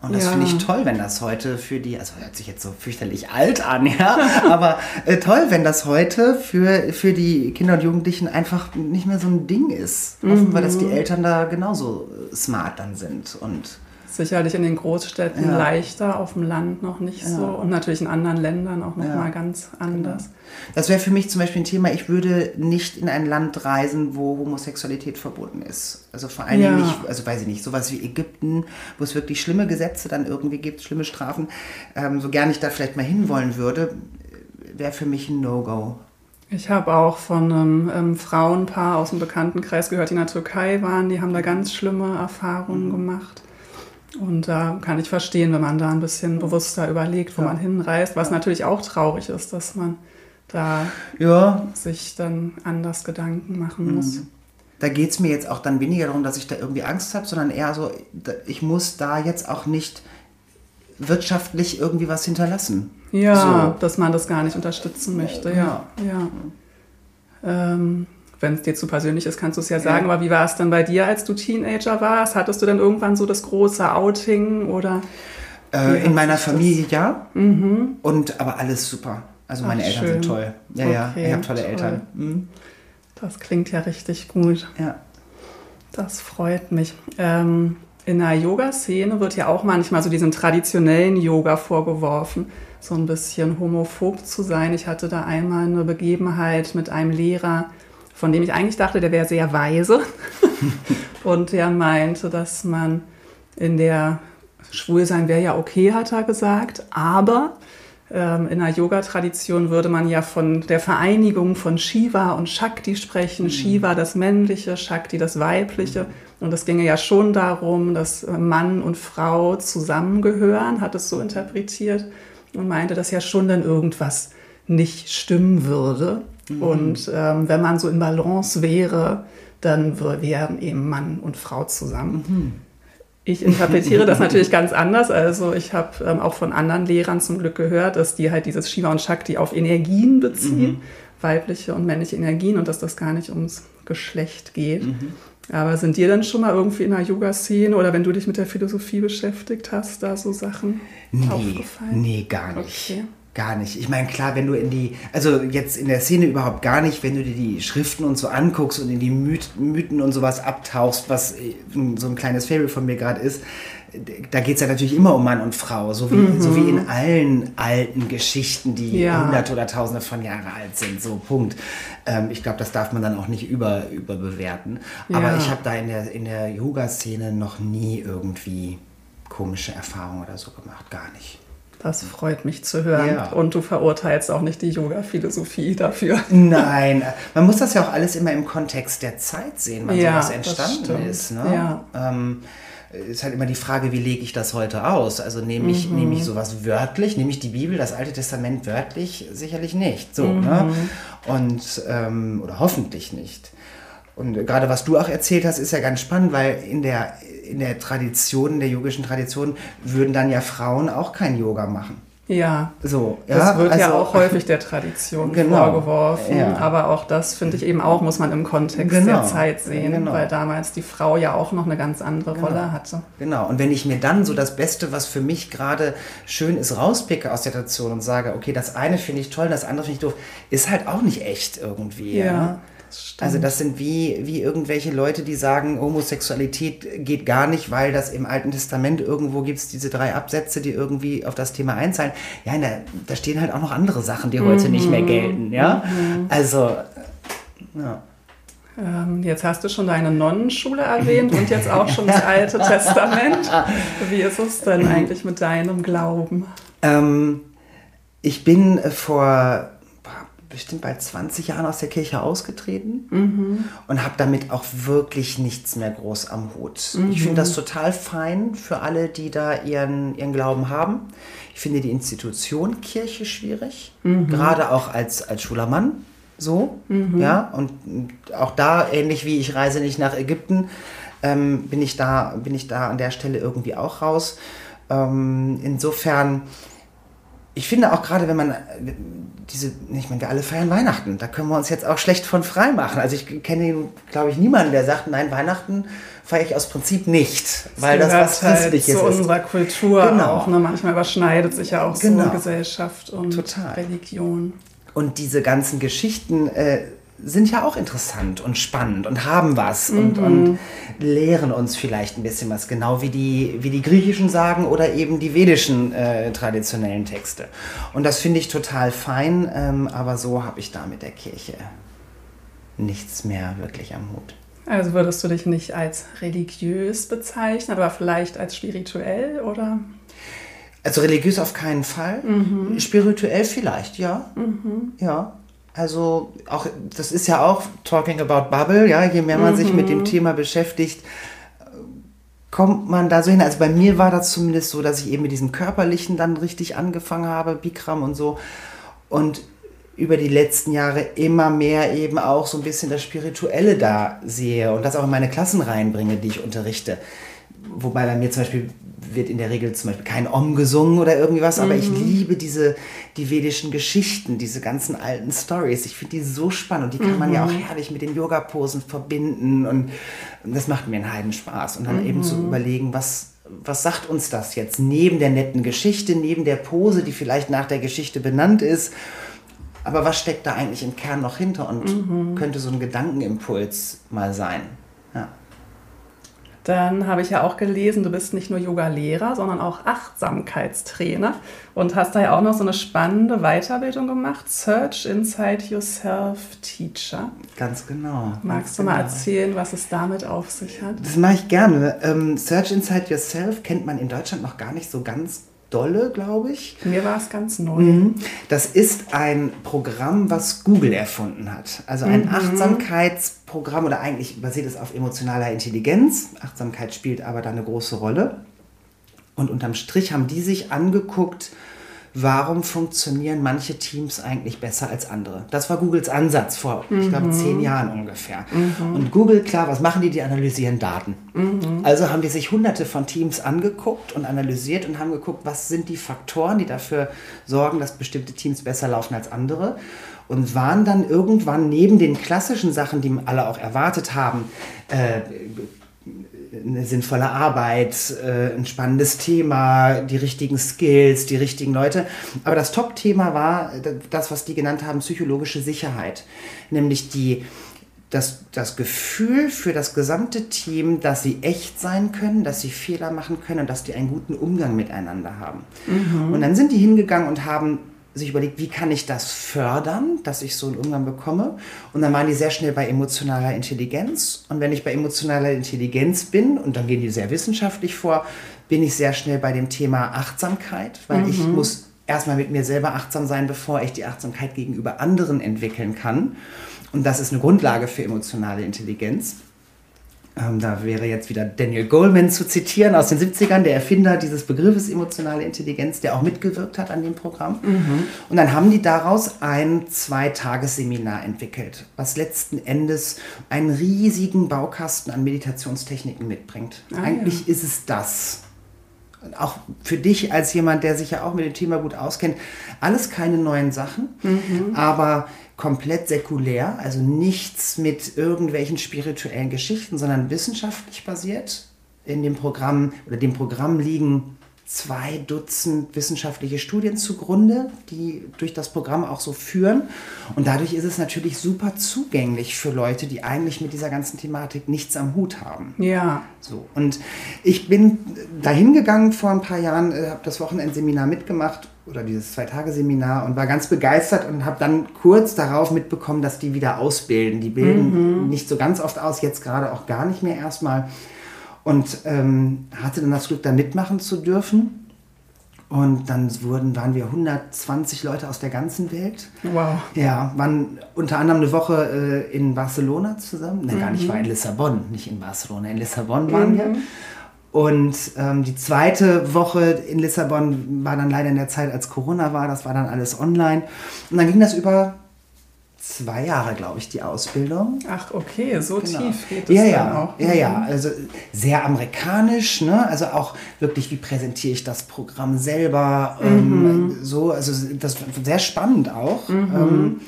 Speaker 2: Und das ja. finde ich toll, wenn das heute für die, also hört sich jetzt so fürchterlich alt an, ja, aber äh, toll, wenn das heute für, für die Kinder und Jugendlichen einfach nicht mehr so ein Ding ist. Hoffen mhm. wir, dass die Eltern da genauso smart dann sind und
Speaker 1: sicherlich in den Großstädten ja. leichter, auf dem Land noch nicht ja. so und natürlich in anderen Ländern auch noch ja. mal ganz anders. Genau.
Speaker 2: Das wäre für mich zum Beispiel ein Thema, ich würde nicht in ein Land reisen, wo Homosexualität verboten ist. Also vor allen Dingen nicht, also weiß ich nicht, sowas wie Ägypten, wo es wirklich schlimme Gesetze dann irgendwie gibt, schlimme Strafen. Ähm, so gern ich da vielleicht mal hinwollen würde, wäre für mich ein No-Go.
Speaker 1: Ich habe auch von einem ähm, Frauenpaar aus dem Bekanntenkreis gehört, die in der Türkei waren. Die haben da ganz schlimme Erfahrungen mhm. gemacht. Und da kann ich verstehen, wenn man da ein bisschen bewusster überlegt, wo ja. man hinreist, was natürlich auch traurig ist, dass man da ja. sich dann anders Gedanken machen mhm. muss.
Speaker 2: Da geht es mir jetzt auch dann weniger darum, dass ich da irgendwie Angst habe, sondern eher so, ich muss da jetzt auch nicht wirtschaftlich irgendwie was hinterlassen.
Speaker 1: Ja, so. dass man das gar nicht unterstützen möchte, ja. ja. ja. Ähm, wenn es dir zu persönlich ist, kannst du es ja sagen. Ja. Aber wie war es dann bei dir, als du Teenager warst? Hattest du dann irgendwann so das große Outing oder?
Speaker 2: Äh, in meiner Familie das? ja. Mhm. Und aber alles super. Also meine Ach, Eltern schön. sind toll. Ja, okay, ja, ich habe tolle toll. Eltern. Mhm.
Speaker 1: Das klingt ja richtig gut.
Speaker 2: Ja.
Speaker 1: Das freut mich. Ähm, in der Yoga-Szene wird ja auch manchmal so diesem traditionellen Yoga vorgeworfen, so ein bisschen homophob zu sein. Ich hatte da einmal eine Begebenheit mit einem Lehrer, von dem ich eigentlich dachte, der wäre sehr weise. und der meinte, dass man in der Schwulsein wäre ja okay, hat er gesagt, aber ähm, in der Yoga-Tradition würde man ja von der Vereinigung von Shiva und Shakti sprechen. Mhm. Shiva das männliche, Shakti das weibliche. Und es ginge ja schon darum, dass Mann und Frau zusammengehören, hat es so interpretiert und meinte, dass ja schon dann irgendwas nicht stimmen würde. Mhm. Und ähm, wenn man so in Balance wäre, dann wären eben Mann und Frau zusammen. Mhm. Ich interpretiere das natürlich ganz anders. Also ich habe ähm, auch von anderen Lehrern zum Glück gehört, dass die halt dieses Shiva und Shakti auf Energien beziehen, mhm. weibliche und männliche Energien und dass das gar nicht ums Geschlecht geht. Mhm. Aber sind dir dann schon mal irgendwie in der Yoga-Szene oder wenn du dich mit der Philosophie beschäftigt hast, da so Sachen nee, aufgefallen?
Speaker 2: Nee, gar nicht. Okay Gar nicht. Ich meine, klar, wenn du in die, also jetzt in der Szene überhaupt gar nicht, wenn du dir die Schriften und so anguckst und in die Mythen und sowas abtauchst, was äh, so ein kleines Fable von mir gerade ist, da geht es ja natürlich immer um Mann und Frau, so wie, mhm. so wie in allen alten Geschichten, die ja. hunderte oder tausende von Jahren alt sind. So, Punkt. Ähm, ich glaube, das darf man dann auch nicht über, überbewerten. Aber ja. ich habe da in der, in der Yoga-Szene noch nie irgendwie komische Erfahrungen oder so gemacht. Gar nicht.
Speaker 1: Das freut mich zu hören. Ja. Und du verurteilst auch nicht die Yoga-Philosophie dafür.
Speaker 2: Nein, man muss das ja auch alles immer im Kontext der Zeit sehen, wann ja, sowas entstanden ist. Ne? Ja. Ähm, ist halt immer die Frage, wie lege ich das heute aus? Also nehme ich, mhm. nehme ich sowas wörtlich, nehme ich die Bibel, das Alte Testament wörtlich? Sicherlich nicht. So, mhm. ne? Und, ähm, oder hoffentlich nicht. Und gerade was du auch erzählt hast, ist ja ganz spannend, weil in der, in der Tradition, in der yogischen Tradition, würden dann ja Frauen auch kein Yoga machen.
Speaker 1: Ja, so, ja, das wird also, ja auch häufig der Tradition genau, vorgeworfen. Ja. Aber auch das finde ich eben auch, muss man im Kontext genau, der Zeit sehen, genau. weil damals die Frau ja auch noch eine ganz andere
Speaker 2: genau.
Speaker 1: Rolle hatte.
Speaker 2: Genau, und wenn ich mir dann so das Beste, was für mich gerade schön ist, rauspicke aus der Tradition und sage, okay, das eine finde ich toll, das andere finde ich doof, ist halt auch nicht echt irgendwie. Ja. ja? Also das sind wie, wie irgendwelche Leute, die sagen, Homosexualität geht gar nicht, weil das im Alten Testament irgendwo gibt es diese drei Absätze, die irgendwie auf das Thema einzahlen. Ja, da, da stehen halt auch noch andere Sachen, die heute mhm. nicht mehr mhm. gelten. Ja, mhm. also
Speaker 1: ja. Ähm, jetzt hast du schon deine Nonnenschule erwähnt und jetzt auch schon das Alte Testament. Wie ist es denn eigentlich mit deinem Glauben?
Speaker 2: Ähm, ich bin vor bestimmt bald 20 Jahren aus der Kirche ausgetreten mhm. und habe damit auch wirklich nichts mehr groß am Hut. Mhm. Ich finde das total fein für alle, die da ihren, ihren Glauben haben. Ich finde die Institution Kirche schwierig, mhm. gerade auch als, als schwuler Mann. So, mhm. ja, und auch da, ähnlich wie ich reise nicht nach Ägypten, ähm, bin, ich da, bin ich da an der Stelle irgendwie auch raus. Ähm, insofern, ich finde auch gerade, wenn man diese, ich meine, wir alle feiern Weihnachten, da können wir uns jetzt auch schlecht von frei machen. Also ich kenne, glaube ich, niemanden, der sagt, nein, Weihnachten feiere ich aus Prinzip nicht, weil das, das was halt Christliches
Speaker 1: zu ist. zu unserer Kultur genau. auch. Ne? Manchmal überschneidet sich ja auch genau. so Gesellschaft und Total. Religion.
Speaker 2: Und diese ganzen Geschichten äh, sind ja auch interessant und spannend und haben was mhm. und, und lehren uns vielleicht ein bisschen was, genau wie die, wie die griechischen Sagen oder eben die vedischen äh, traditionellen Texte. Und das finde ich total fein, ähm, aber so habe ich da mit der Kirche nichts mehr wirklich am Hut.
Speaker 1: Also würdest du dich nicht als religiös bezeichnen, aber vielleicht als spirituell oder?
Speaker 2: Also religiös auf keinen Fall. Mhm. Spirituell vielleicht, ja. Mhm. Ja. Also auch, das ist ja auch talking about Bubble, ja, je mehr man mhm. sich mit dem mhm. Thema beschäftigt, kommt man da so hin. Also bei mir war das zumindest so, dass ich eben mit diesem Körperlichen dann richtig angefangen habe, Bikram und so. Und über die letzten Jahre immer mehr eben auch so ein bisschen das Spirituelle da sehe und das auch in meine Klassen reinbringe, die ich unterrichte. Wobei bei mir zum Beispiel wird in der Regel zum Beispiel kein Om gesungen oder irgendwie was, mhm. aber ich mhm. liebe diese, die vedischen Geschichten, diese ganzen alten Stories. Ich finde die so spannend und die kann mhm. man ja auch mhm. herrlich mit den Yoga-Posen verbinden und, und, das macht mir einen Heiden Spaß. Und dann mhm. eben zu überlegen, was, was sagt uns das jetzt neben der netten Geschichte, neben der Pose, die vielleicht nach der Geschichte benannt ist, aber was steckt da eigentlich im Kern noch hinter und mhm. könnte so ein Gedankenimpuls mal sein?
Speaker 1: Dann habe ich ja auch gelesen, du bist nicht nur Yoga-Lehrer, sondern auch Achtsamkeitstrainer und hast da ja auch noch so eine spannende Weiterbildung gemacht, Search Inside Yourself Teacher.
Speaker 2: Ganz genau.
Speaker 1: Magst
Speaker 2: du
Speaker 1: mal genau. erzählen, was es damit auf sich hat?
Speaker 2: Das mache ich gerne. Ähm, Search Inside Yourself kennt man in Deutschland noch gar nicht so ganz dolle, glaube ich.
Speaker 1: Mir war es ganz neu. Mhm.
Speaker 2: Das ist ein Programm, was Google erfunden hat. Also ein mhm. Achtsamkeitsprogramm oder eigentlich basiert es auf emotionaler Intelligenz. Achtsamkeit spielt aber da eine große Rolle. Und unterm Strich haben die sich angeguckt, warum funktionieren manche Teams eigentlich besser als andere. Das war Googles Ansatz vor, mhm. ich glaube, zehn Jahren ungefähr. Mhm. Und Google, klar, was machen die? Die analysieren Daten. Mhm. Also haben die sich hunderte von Teams angeguckt und analysiert und haben geguckt, was sind die Faktoren, die dafür sorgen, dass bestimmte Teams besser laufen als andere. Und waren dann irgendwann neben den klassischen Sachen, die alle auch erwartet haben, äh, eine sinnvolle Arbeit, äh, ein spannendes Thema, die richtigen Skills, die richtigen Leute. Aber das Top-Thema war das, was die genannt haben, psychologische Sicherheit. Nämlich die, das, das Gefühl für das gesamte Team, dass sie echt sein können, dass sie Fehler machen können und dass die einen guten Umgang miteinander haben. Mhm. Und dann sind die hingegangen und haben sich überlegt, wie kann ich das fördern, dass ich so einen Umgang bekomme. Und dann waren die sehr schnell bei emotionaler Intelligenz. Und wenn ich bei emotionaler Intelligenz bin, und dann gehen die sehr wissenschaftlich vor, bin ich sehr schnell bei dem Thema Achtsamkeit, weil mhm. ich muss erstmal mit mir selber achtsam sein, bevor ich die Achtsamkeit gegenüber anderen entwickeln kann. Und das ist eine Grundlage für emotionale Intelligenz. Ähm, da wäre jetzt wieder Daniel Goleman zu zitieren aus den 70ern, der Erfinder dieses Begriffes emotionale Intelligenz, der auch mitgewirkt hat an dem Programm. Mhm. Und dann haben die daraus ein Zweitagesseminar entwickelt, was letzten Endes einen riesigen Baukasten an Meditationstechniken mitbringt. Ah, Eigentlich ja. ist es das auch für dich als jemand, der sich ja auch mit dem Thema gut auskennt, alles keine neuen Sachen, mhm. aber komplett säkulär, also nichts mit irgendwelchen spirituellen Geschichten, sondern wissenschaftlich basiert. In dem Programm oder dem Programm liegen zwei Dutzend wissenschaftliche Studien zugrunde, die durch das Programm auch so führen. Und dadurch ist es natürlich super zugänglich für Leute, die eigentlich mit dieser ganzen Thematik nichts am Hut haben.
Speaker 1: Ja.
Speaker 2: So. Und ich bin dahin gegangen vor ein paar Jahren, äh, habe das Wochenendseminar mitgemacht oder dieses Zwei-Tage-Seminar und war ganz begeistert und habe dann kurz darauf mitbekommen, dass die wieder ausbilden. Die bilden mhm. nicht so ganz oft aus, jetzt gerade auch gar nicht mehr erstmal und ähm, hatte dann das Glück, da mitmachen zu dürfen. Und dann wurden, waren wir 120 Leute aus der ganzen Welt.
Speaker 1: Wow.
Speaker 2: Ja, waren unter anderem eine Woche äh, in Barcelona zusammen. Nein, mhm. gar nicht, war in Lissabon, nicht in Barcelona. In Lissabon waren mhm. wir. Und ähm, die zweite Woche in Lissabon war dann leider in der Zeit, als Corona war. Das war dann alles online. Und dann ging das über zwei Jahre, glaube ich, die Ausbildung.
Speaker 1: Ach, okay, so genau. tief geht es
Speaker 2: ja, ja, dann auch. Ja, ja, mhm. also sehr amerikanisch, ne? Also auch wirklich, wie präsentiere ich das Programm selber, ähm, mhm. ähm, so, also das sehr spannend auch. Mhm. Ähm,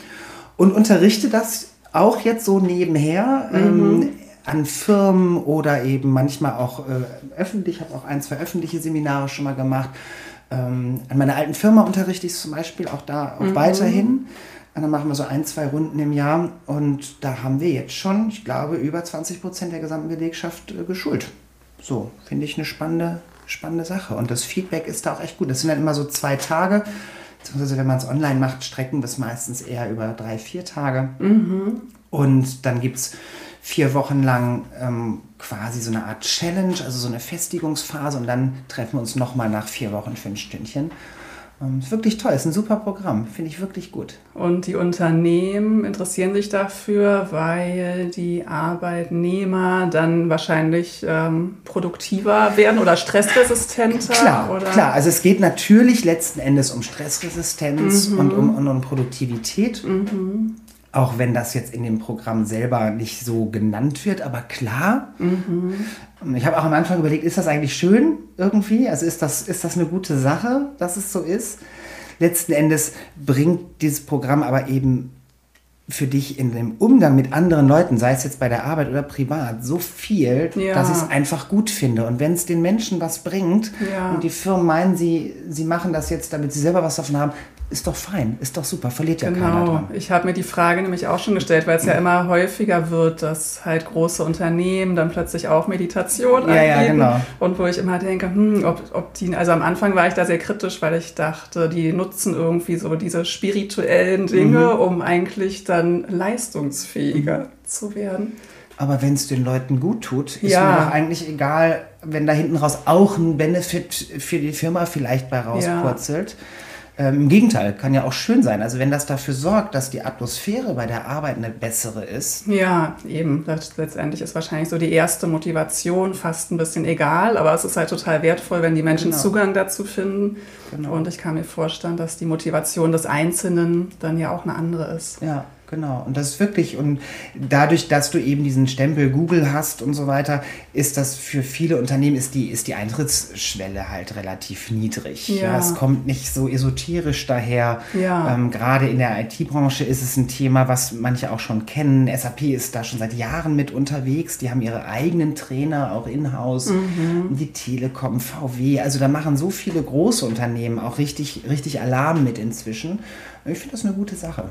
Speaker 2: und unterrichte das auch jetzt so nebenher. Ähm, mhm. An Firmen oder eben manchmal auch äh, öffentlich. Ich habe auch ein, zwei öffentliche Seminare schon mal gemacht. Ähm, an meiner alten Firma unterrichte ich zum Beispiel auch da auch mhm. weiterhin. Und dann machen wir so ein, zwei Runden im Jahr und da haben wir jetzt schon, ich glaube, über 20 Prozent der gesamten Belegschaft äh, geschult. So, finde ich eine spannende, spannende Sache. Und das Feedback ist da auch echt gut. Das sind dann immer so zwei Tage. Beziehungsweise wenn man es online macht, strecken wir es meistens eher über drei, vier Tage. Mhm. Und dann gibt es vier Wochen lang ähm, quasi so eine Art Challenge, also so eine Festigungsphase. Und dann treffen wir uns nochmal nach vier Wochen für ein Stündchen ähm, ist wirklich toll, ist ein super Programm, finde ich wirklich gut.
Speaker 1: Und die Unternehmen interessieren sich dafür, weil die Arbeitnehmer dann wahrscheinlich ähm, produktiver werden oder stressresistenter?
Speaker 2: Klar,
Speaker 1: oder?
Speaker 2: klar. Also es geht natürlich letzten Endes um Stressresistenz mhm. und um, um, um Produktivität. Mhm. Auch wenn das jetzt in dem Programm selber nicht so genannt wird, aber klar. Mhm. Ich habe auch am Anfang überlegt, ist das eigentlich schön irgendwie? Also ist das, ist das eine gute Sache, dass es so ist? Letzten Endes bringt dieses Programm aber eben für dich in dem Umgang mit anderen Leuten, sei es jetzt bei der Arbeit oder privat, so viel, ja. dass ich es einfach gut finde. Und wenn es den Menschen was bringt ja. und die Firmen meinen, sie, sie machen das jetzt, damit sie selber was davon haben, ist doch fein, ist doch super, verliert ja
Speaker 1: genau.
Speaker 2: keiner dran.
Speaker 1: Ich habe mir die Frage nämlich auch schon gestellt, weil es ja immer häufiger wird, dass halt große Unternehmen dann plötzlich auch Meditation
Speaker 2: ja, Ja, genau.
Speaker 1: Und wo ich immer denke, hm, ob, ob die, also am Anfang war ich da sehr kritisch, weil ich dachte, die nutzen irgendwie so diese spirituellen Dinge, mhm. um eigentlich dann leistungsfähiger mhm. zu werden.
Speaker 2: Aber wenn es den Leuten gut tut, ist ja. mir doch eigentlich egal, wenn da hinten raus auch ein Benefit für die Firma vielleicht bei rauspurzelt. Ja. Ähm, Im Gegenteil, kann ja auch schön sein. Also wenn das dafür sorgt, dass die Atmosphäre bei der Arbeit eine bessere ist.
Speaker 1: Ja, eben. Das letztendlich ist wahrscheinlich so die erste Motivation fast ein bisschen egal, aber es ist halt total wertvoll, wenn die Menschen genau. Zugang dazu finden. Genau. Und ich kann mir vorstellen, dass die Motivation des Einzelnen dann ja auch eine andere ist.
Speaker 2: Ja, genau. Und das ist wirklich, und dadurch, dass du eben diesen Stempel Google hast und so weiter, ist das für viele Unternehmen, ist die, ist die Eintrittsschwelle halt relativ niedrig. Ja. ja es kommt nicht so esoterisch daher. Ja. Ähm, Gerade in der IT-Branche ist es ein Thema, was manche auch schon kennen. SAP ist da schon seit Jahren mit unterwegs. Die haben ihre eigenen Trainer auch in-house. Mhm. Die Telekom, VW, also da machen so viele große Unternehmen auch richtig, richtig Alarm mit inzwischen. Ich finde das eine gute Sache.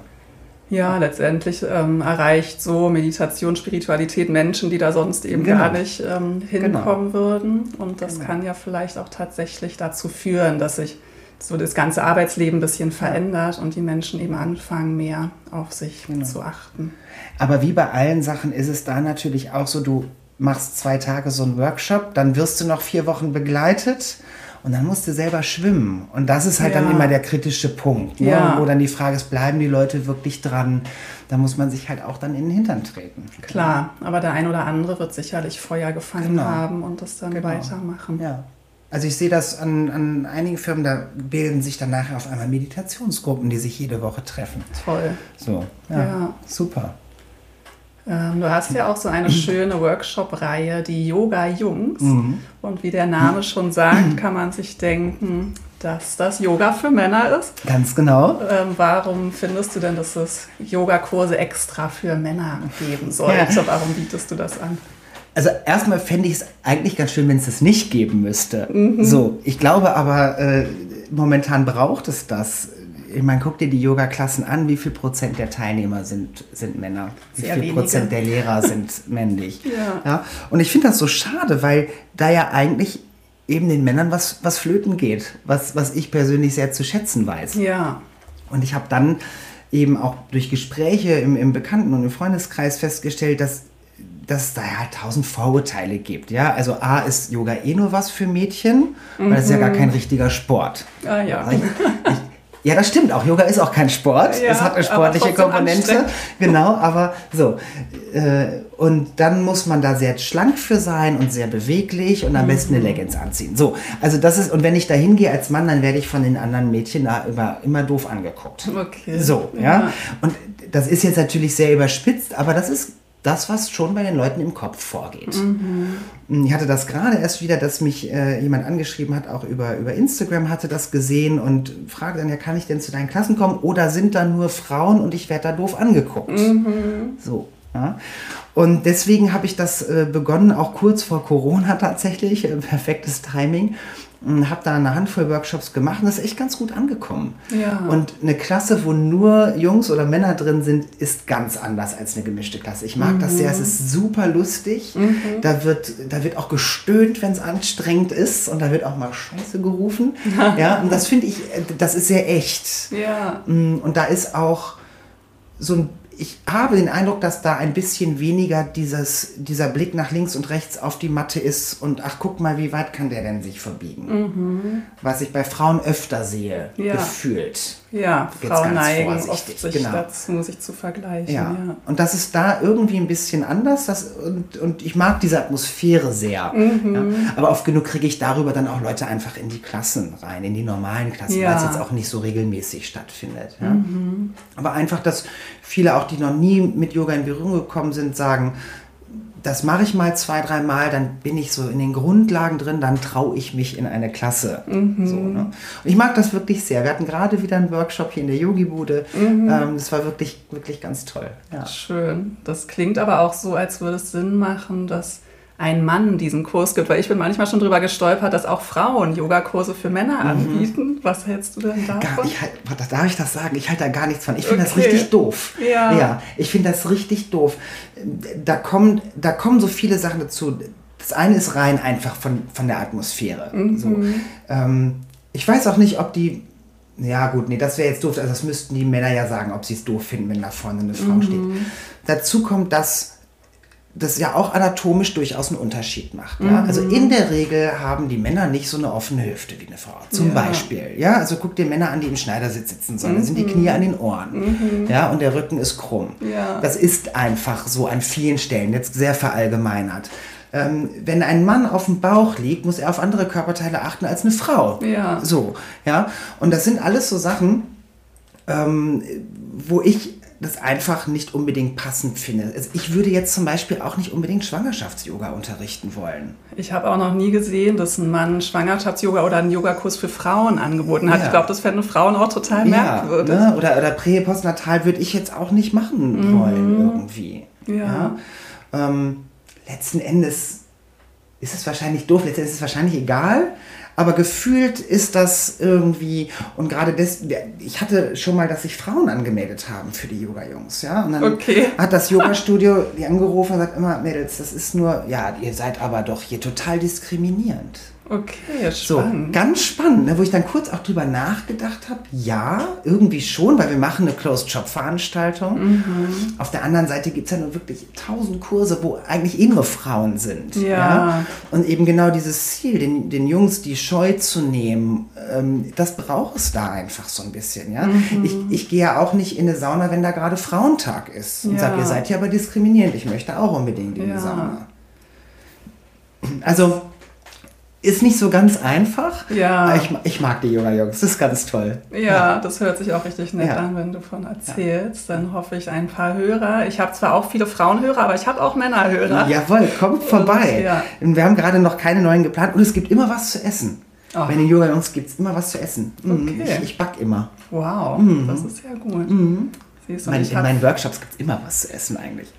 Speaker 1: Ja, letztendlich ähm, erreicht so Meditation, Spiritualität Menschen, die da sonst eben genau. gar nicht ähm, hinkommen genau. würden. Und das genau. kann ja vielleicht auch tatsächlich dazu führen, dass sich so das ganze Arbeitsleben ein bisschen verändert und die Menschen eben anfangen, mehr auf sich genau. zu achten.
Speaker 2: Aber wie bei allen Sachen ist es da natürlich auch so, du machst zwei Tage so einen Workshop, dann wirst du noch vier Wochen begleitet und dann musst du selber schwimmen. Und das ist halt ja. dann immer der kritische Punkt, ne? ja. wo dann die Frage ist, bleiben die Leute wirklich dran? Da muss man sich halt auch dann in den Hintern treten.
Speaker 1: Klar, aber der ein oder andere wird sicherlich Feuer gefangen genau. haben und das dann genau. weitermachen.
Speaker 2: Ja. Also ich sehe das an, an einigen Firmen, da bilden sich dann nachher auf einmal Meditationsgruppen, die sich jede Woche treffen.
Speaker 1: Toll.
Speaker 2: So, ja, ja. super.
Speaker 1: Ähm, du hast ja auch so eine schöne Workshop-Reihe, die Yoga Jungs. Mhm. Und wie der Name schon sagt, kann man sich denken, dass das Yoga für Männer ist.
Speaker 2: Ganz genau.
Speaker 1: Ähm, warum findest du denn, dass es Yogakurse extra für Männer geben sollte? Ja. Warum bietest du das an?
Speaker 2: Also erstmal fände ich es eigentlich ganz schön, wenn es das nicht geben müsste. Mhm. So, ich glaube aber, äh, momentan braucht es das ich meine, guck dir die Yoga-Klassen an, wie viel Prozent der Teilnehmer sind, sind Männer, wie Sehr viel wenige. Prozent der Lehrer sind männlich. Ja. ja. Und ich finde das so schade, weil da ja eigentlich eben den Männern was, was flöten geht, was, was ich persönlich sehr zu schätzen weiß.
Speaker 1: Ja.
Speaker 2: Und ich habe dann eben auch durch Gespräche im, im Bekannten- und im Freundeskreis festgestellt, dass dass es da ja halt tausend Vorurteile gibt. Ja, also A ist Yoga eh nur was für Mädchen, weil das ist ja gar mhm. kein richtiger Sport.
Speaker 1: Ah ja.
Speaker 2: Ich, ich, ja, das stimmt auch. Yoga ist auch kein Sport. Ja, es hat eine sportliche Komponente. Genau, aber so. Äh, und dann muss man da sehr schlank für sein und sehr beweglich und am mhm. besten eine Leggings anziehen. So, also das ist, und wenn ich da hingehe als Mann, dann werde ich von den anderen Mädchen da immer, immer doof angeguckt.
Speaker 1: Okay.
Speaker 2: So, ja. ja. Und das ist jetzt natürlich sehr überspitzt, aber das ist das, was schon bei den Leuten im Kopf vorgeht. Mhm. Ich hatte das gerade erst wieder, dass mich äh, jemand angeschrieben hat, auch über, über Instagram hatte das gesehen und fragte dann, ja, kann ich denn zu deinen Klassen kommen oder sind da nur Frauen und ich werde da doof angeguckt? Mhm. So. Ja. Und deswegen habe ich das äh, begonnen, auch kurz vor Corona tatsächlich, äh, perfektes Timing, habe da eine Handvoll Workshops gemacht und das ist echt ganz gut angekommen.
Speaker 1: Ja.
Speaker 2: Und eine Klasse, wo nur Jungs oder Männer drin sind, ist ganz anders als eine gemischte Klasse. Ich mag mhm. das sehr, es ist super lustig. Mhm. Da, wird, da wird auch gestöhnt, wenn es anstrengend ist und da wird auch mal Scheiße gerufen. ja, und das finde ich, das ist sehr echt.
Speaker 1: Ja.
Speaker 2: Mm, und da ist auch so ein ich habe den Eindruck, dass da ein bisschen weniger dieses, dieser Blick nach links und rechts auf die Matte ist und ach, guck mal, wie weit kann der denn sich verbiegen? Mhm. Was ich bei Frauen öfter sehe, ja. gefühlt.
Speaker 1: Ja, Frauen neigen oft sich genau. dazu, sich zu vergleichen.
Speaker 2: Ja. ja. Und das ist da irgendwie ein bisschen anders das, und, und ich mag diese Atmosphäre sehr. Mhm. Ja. Aber oft genug kriege ich darüber dann auch Leute einfach in die Klassen rein, in die normalen Klassen, ja. weil es jetzt auch nicht so regelmäßig stattfindet. Mhm. Aber einfach, dass viele auch, die noch nie mit Yoga in Berührung gekommen sind, sagen, das mache ich mal zwei, drei Mal, dann bin ich so in den Grundlagen drin, dann traue ich mich in eine Klasse. Mhm. So, ne? Und ich mag das wirklich sehr. Wir hatten gerade wieder einen Workshop hier in der Yogi-Bude. Mhm. Ähm, das war wirklich, wirklich ganz toll.
Speaker 1: Ja. Schön. Das klingt aber auch so, als würde es Sinn machen, dass ein Mann diesen Kurs gibt, weil ich bin manchmal schon drüber gestolpert, dass auch Frauen Yogakurse für Männer mhm. anbieten. Was hältst du denn davon?
Speaker 2: Gar, ich halt, darf ich das sagen? Ich halte da gar nichts von. Ich finde okay. das richtig doof.
Speaker 1: Ja.
Speaker 2: ja, ich finde das richtig doof. Da kommen, da kommen so viele Sachen dazu. Das eine ist rein einfach von, von der Atmosphäre. Mhm. So. Ähm, ich weiß auch nicht, ob die ja, gut, nee, das wäre jetzt doof. Also, das müssten die Männer ja sagen, ob sie es doof finden, wenn da vorne eine Frau mhm. steht. Dazu kommt, dass das ja auch anatomisch durchaus einen Unterschied macht. Ja? Mhm. Also in der Regel haben die Männer nicht so eine offene Hüfte wie eine Frau. Zum ja. Beispiel. Ja, also guck dir Männer an, die im Schneidersitz sitzen, sondern mhm. sind die. Knie an den Ohren. Mhm. Ja, und der Rücken ist krumm.
Speaker 1: Ja.
Speaker 2: Das ist einfach so an vielen Stellen, jetzt sehr verallgemeinert. Ähm, wenn ein Mann auf dem Bauch liegt, muss er auf andere Körperteile achten als eine Frau.
Speaker 1: Ja.
Speaker 2: So, ja. Und das sind alles so Sachen, ähm, wo ich das einfach nicht unbedingt passend finde. Also ich würde jetzt zum Beispiel auch nicht unbedingt Schwangerschafts-Yoga unterrichten wollen.
Speaker 1: Ich habe auch noch nie gesehen, dass ein Mann Schwangerschafts-Yoga oder einen Yogakurs für Frauen angeboten hat. Ja. Ich glaube, das fänden Frauen auch total merkwürdig.
Speaker 2: Ja, ne? Oder, oder Prä-, Postnatal würde ich jetzt auch nicht machen mhm. wollen irgendwie. Ja. ja? Ähm, letzten Endes ist es wahrscheinlich doof, letzten Endes ist es wahrscheinlich egal aber gefühlt ist das irgendwie, und gerade das, ich hatte schon mal, dass sich Frauen angemeldet haben für die Yoga-Jungs, ja. Und dann okay. hat das Yoga-Studio die angerufen und sagt immer, Mädels, das ist nur, ja, ihr seid aber doch hier total diskriminierend.
Speaker 1: Okay, spannend.
Speaker 2: So, ganz spannend, ne, wo ich dann kurz auch drüber nachgedacht habe. Ja, irgendwie schon, weil wir machen eine Closed-Shop-Veranstaltung. Mhm. Auf der anderen Seite gibt es ja nur wirklich tausend Kurse, wo eigentlich eh nur Frauen sind. Ja. ja? Und eben genau dieses Ziel, den, den Jungs die Scheu zu nehmen, ähm, das braucht es da einfach so ein bisschen. Ja? Mhm. Ich, ich gehe ja auch nicht in eine Sauna, wenn da gerade Frauentag ist. Und ja. sage, ihr seid ja aber diskriminierend. Ich möchte auch unbedingt in ja. die Sauna. Also ist nicht so ganz einfach. Ja. Ich, ich mag die Yoga Jungs, das ist ganz toll.
Speaker 1: Ja, ja. das hört sich auch richtig nett ja. an, wenn du von erzählst. Ja. Dann hoffe ich ein paar Hörer. Ich habe zwar auch viele Frauenhörer, aber ich habe auch Männerhörer.
Speaker 2: Jawohl, kommt vorbei. Und, wir haben gerade noch keine neuen geplant und es gibt immer was zu essen. Ach. Bei den Yoga Jungs gibt es immer was zu essen. Mhm. Okay. Ich, ich back immer.
Speaker 1: Wow, mhm. das ist ja gut. Mhm.
Speaker 2: Mein, in meinen Workshops gibt es immer was zu essen eigentlich.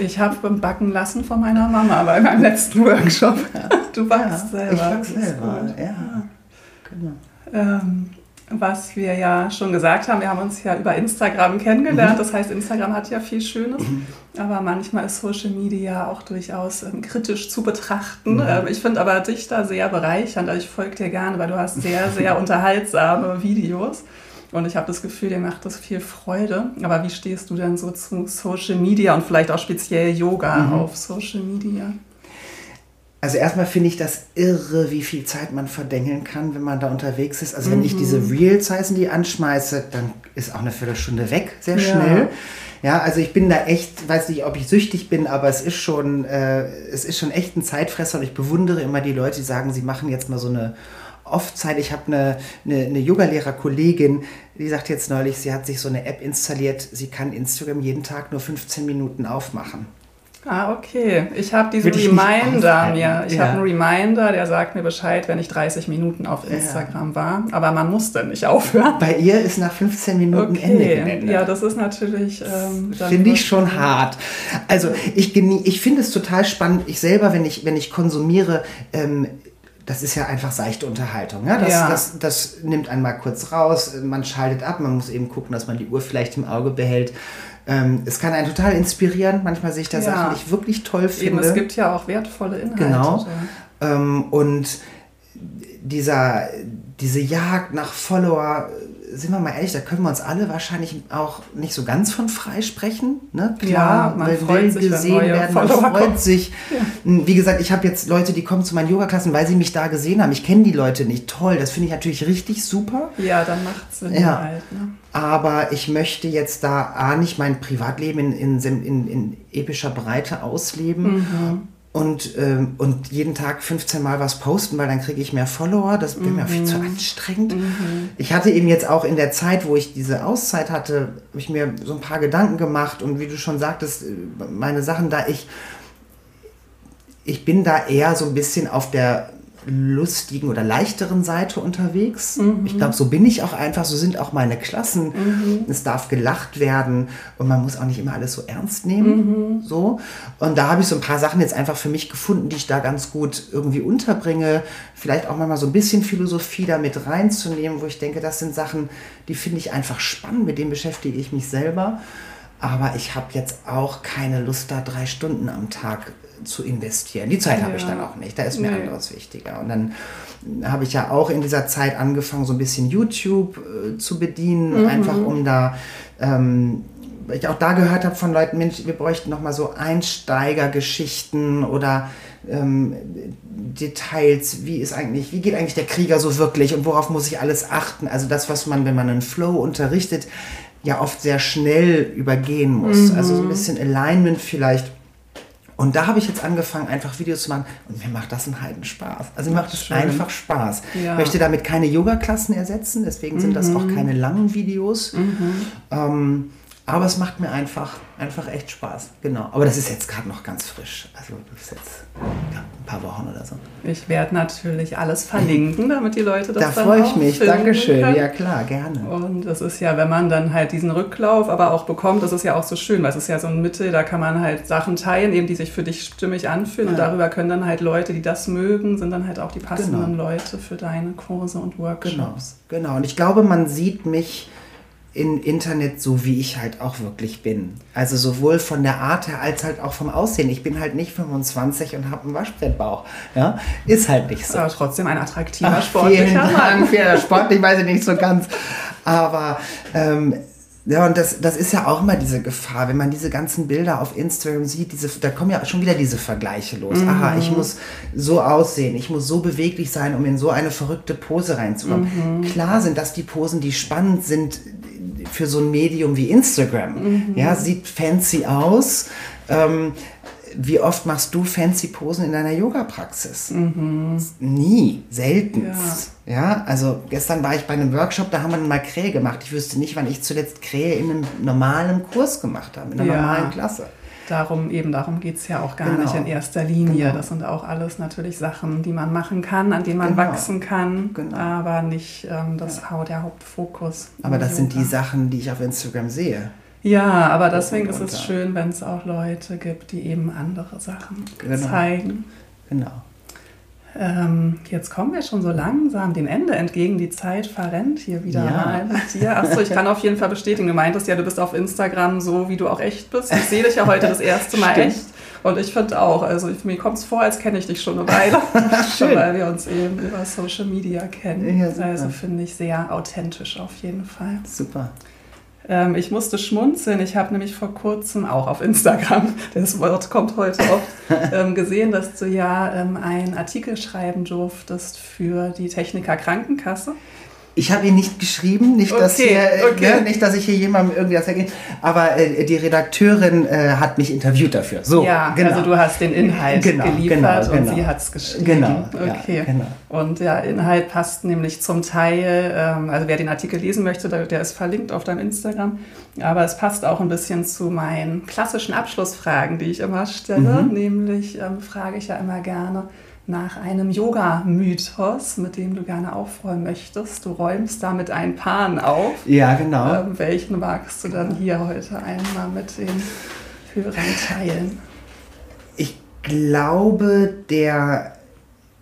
Speaker 1: Ich habe backen lassen von meiner Mama bei meinem letzten Workshop. Du backst
Speaker 2: ja, selber. Ich back selber, ja. Genau.
Speaker 1: Ähm, was wir ja schon gesagt haben, wir haben uns ja über Instagram kennengelernt. Mhm. Das heißt, Instagram hat ja viel Schönes, mhm. aber manchmal ist Social Media auch durchaus ähm, kritisch zu betrachten. Mhm. Ähm, ich finde aber dich da sehr bereichernd. Also ich folge dir gerne, weil du hast sehr, sehr unterhaltsame Videos. Und ich habe das Gefühl, dir macht das viel Freude. Aber wie stehst du denn so zu Social Media und vielleicht auch speziell Yoga mhm. auf Social Media?
Speaker 2: Also erstmal finde ich das irre, wie viel Zeit man verdengeln kann, wenn man da unterwegs ist. Also mhm. wenn ich diese mhm. Reels heißen, die anschmeiße, dann ist auch eine Viertelstunde weg, sehr schnell. Ja. ja, also ich bin da echt, weiß nicht, ob ich süchtig bin, aber es ist schon, äh, es ist schon echt ein Zeitfresser und ich bewundere immer die Leute, die sagen, sie machen jetzt mal so eine Off-Zeit. Ich habe eine, eine, eine Yoga-Lehrer-Kollegin, die sagt jetzt neulich, sie hat sich so eine App installiert, sie kann Instagram jeden Tag nur 15 Minuten aufmachen.
Speaker 1: Ah, okay. Ich habe diesen ich Reminder mir. Ich ja. habe einen Reminder, der sagt mir Bescheid, wenn ich 30 Minuten auf Instagram ja. war. Aber man muss dann nicht aufhören.
Speaker 2: Bei ihr ist nach 15 Minuten okay. Ende geändert.
Speaker 1: Ja, das ist natürlich. Ähm,
Speaker 2: finde ich schon hart. Also ich, ich finde es total spannend. Ich selber, wenn ich, wenn ich konsumiere, ähm, das ist ja einfach seichte Unterhaltung. Ja? Das, ja. Das, das nimmt einmal kurz raus, man schaltet ab, man muss eben gucken, dass man die Uhr vielleicht im Auge behält. Ähm, es kann einen total inspirieren. Manchmal sehe ich da ja. Sachen, die ich wirklich toll finde. Eben,
Speaker 1: es gibt ja auch wertvolle Inhalte.
Speaker 2: Genau. Ähm, und dieser, diese Jagd nach Follower sind wir mal ehrlich, da können wir uns alle wahrscheinlich auch nicht so ganz von freisprechen. Ne? Klar, ja, man freut sich, gesehen werden, man freut kommen. sich. Ja. Hm, wie gesagt, ich habe jetzt Leute, die kommen zu meinen Yoga-Klassen, weil sie mich da gesehen haben. Ich kenne die Leute nicht. Toll, das finde ich natürlich richtig super.
Speaker 1: Ja, dann macht es Sinn
Speaker 2: ja. halt. Ne? Aber ich möchte jetzt da A, nicht mein Privatleben in, in, in, in epischer Breite ausleben. Mhm und, ähm, und jeden Tag 15 Mal was posten, weil dann kriege ich mehr Follower. Das wäre mir viel zu mhm. anstrengend. Mhm. Ich hatte eben jetzt auch in der Zeit, wo ich diese Auszeit hatte, habe ich mir so ein paar Gedanken gemacht und wie du schon sagtest, äh, meine Sachen da, ich, ich bin da eher so ein bisschen auf der lustigen oder leichteren Seite unterwegs. Mhm. Ich glaube, so bin ich auch einfach, so sind auch meine Klassen. Mhm. Es darf gelacht werden und man muss auch nicht immer alles so ernst nehmen. Mhm. So. Und da habe ich so ein paar Sachen jetzt einfach für mich gefunden, die ich da ganz gut irgendwie unterbringe. Vielleicht auch mal so ein bisschen Philosophie da mit reinzunehmen, wo ich denke, das sind Sachen, die finde ich einfach spannend, mit denen beschäftige ich mich selber. Aber ich habe jetzt auch keine Lust, da drei Stunden am Tag zu investieren. Die Zeit ja. habe ich dann auch nicht. Da ist mir nee. anderes wichtiger. Und dann habe ich ja auch in dieser Zeit angefangen, so ein bisschen YouTube äh, zu bedienen, mhm. einfach um da, ähm, weil ich auch da gehört habe von Leuten, Mensch, wir bräuchten noch mal so Einsteigergeschichten oder ähm, Details, wie ist eigentlich, wie geht eigentlich der Krieger so wirklich und worauf muss ich alles achten? Also das, was man, wenn man einen Flow unterrichtet, ja oft sehr schnell übergehen muss. Mhm. Also so ein bisschen Alignment vielleicht und da habe ich jetzt angefangen, einfach Videos zu machen. Und mir macht das einen Heidenspaß. Also mir macht es einfach Spaß. Ja. Ich möchte damit keine Yoga-Klassen ersetzen, deswegen mhm. sind das auch mhm. keine langen Videos. Mhm. Ähm, Aber es macht mir einfach, einfach echt Spaß. Genau. Aber das ist jetzt gerade noch ganz frisch. Also das ist jetzt ja, ein paar Wochen oder so.
Speaker 1: Ich werde natürlich alles verlinken, damit die Leute das
Speaker 2: Da freue ich mich. Dankeschön.
Speaker 1: können.
Speaker 2: Ja klar, gerne.
Speaker 1: Und es ist ja, wenn man dann halt diesen Rücklauf aber auch bekommt, das ist ja auch so schön, weil es ist ja so ein Mittel, da kann man halt Sachen teilen, eben die sich für dich stimmig anfühlen. Und
Speaker 2: Ja.
Speaker 1: darüber können dann halt Leute, die das mögen, sind dann halt auch die passenden
Speaker 2: Genau.
Speaker 1: Leute für deine Kurse und
Speaker 2: Genau,
Speaker 1: Workshops.
Speaker 2: genau. Und ich glaube, man sieht mich im Internet so, wie ich halt auch wirklich bin. Also sowohl von der Art her als halt auch vom Aussehen. Ich bin halt nicht 25 und habe einen Waschbrettbauch. Ja, ist halt nicht
Speaker 1: Ist
Speaker 2: so.
Speaker 1: aber trotzdem ein attraktiver,
Speaker 2: Ach,
Speaker 1: sportlicher
Speaker 2: vielen
Speaker 1: Mann.
Speaker 2: Dank. Sportlich weiß ich nicht so ganz. Aber ähm, ja, und das, das ist ja auch immer diese Gefahr, wenn man diese ganzen Bilder auf Instagram sieht, diese, da kommen ja schon wieder diese Vergleiche los. Aha, ich muss so aussehen, ich muss so beweglich sein, um in so eine verrückte Pose reinzukommen. Klar sind das die Posen, die spannend sind für so ein Medium wie Instagram. Ja, sieht fancy aus. Ähm, wie oft machst du fancy Posen in deiner Yoga-Praxis? Nie, seltenst. Ja. also gestern war ich bei einem Workshop, da haben wir mal Krähe gemacht. Ich wüsste nicht, wann ich zuletzt Krähe in einem normalen Kurs gemacht habe, in einer
Speaker 1: Ja.
Speaker 2: normalen Klasse.
Speaker 1: Darum eben, darum geht es ja auch gar
Speaker 2: Genau.
Speaker 1: nicht in erster Linie.
Speaker 2: Genau.
Speaker 1: Das sind auch alles natürlich Sachen, die man machen kann, an denen man
Speaker 2: Genau.
Speaker 1: wachsen kann,
Speaker 2: Genau.
Speaker 1: aber nicht ähm, das Hau- der Hauptfokus.
Speaker 2: Aber das sind die
Speaker 1: Yoga.
Speaker 2: Sachen, die ich auf Instagram sehe.
Speaker 1: Ja, aber deswegen ist es schön, wenn es auch Leute gibt, die eben andere Sachen
Speaker 2: Genau.
Speaker 1: zeigen.
Speaker 2: Genau.
Speaker 1: Ähm, jetzt kommen wir schon so langsam dem Ende entgegen. Die Zeit verrennt hier wieder
Speaker 2: Ja.
Speaker 1: mal mit dir. Achso, ich kann auf jeden Fall bestätigen. Du meintest ja, du bist auf Instagram so, wie du auch echt bist. Ich sehe dich ja heute das erste Mal
Speaker 2: Stimmt.
Speaker 1: echt. Und ich finde auch, also mir kommt es vor, als kenne ich dich schon eine Weile.
Speaker 2: Schön.
Speaker 1: weil wir uns eben über Social Media kennen.
Speaker 2: Ja,
Speaker 1: also finde ich sehr authentisch auf jeden Fall.
Speaker 2: Super.
Speaker 1: Ähm, ich musste schmunzeln. Ich habe nämlich vor kurzem auch auf Instagram, das Wort kommt heute oft, ähm, gesehen, dass du ja ähm, einen Artikel schreiben durftest für die Techniker Krankenkasse.
Speaker 2: Ich habe ihn nicht geschrieben, nicht, dass
Speaker 1: Okay,
Speaker 2: hier, äh,
Speaker 1: okay.
Speaker 2: ne, nicht, dass ich hier jemandem irgendwie das ergeht, aber äh, die Redakteurin äh, hat mich interviewt dafür. So,
Speaker 1: ja,
Speaker 2: genau.
Speaker 1: also du hast den Inhalt
Speaker 2: Genau,
Speaker 1: geliefert
Speaker 2: genau,
Speaker 1: und
Speaker 2: genau.
Speaker 1: sie hat es geschrieben.
Speaker 2: Genau, ja,
Speaker 1: okay.
Speaker 2: genau.
Speaker 1: Und der Inhalt passt nämlich zum Teil, ähm, also wer den Artikel lesen möchte, der, der ist verlinkt auf deinem Instagram, aber es passt auch ein bisschen zu meinen klassischen Abschlussfragen, die ich immer stelle.
Speaker 2: Mhm.
Speaker 1: Nämlich ähm, frage ich ja immer gerne nach einem Yoga-Mythos, mit dem du gerne aufräumen möchtest. Du räumst damit ein Pan auf.
Speaker 2: Ja, genau.
Speaker 1: Ähm, welchen magst du dann hier heute einmal mit den Hörern teilen?
Speaker 2: Ich glaube, der,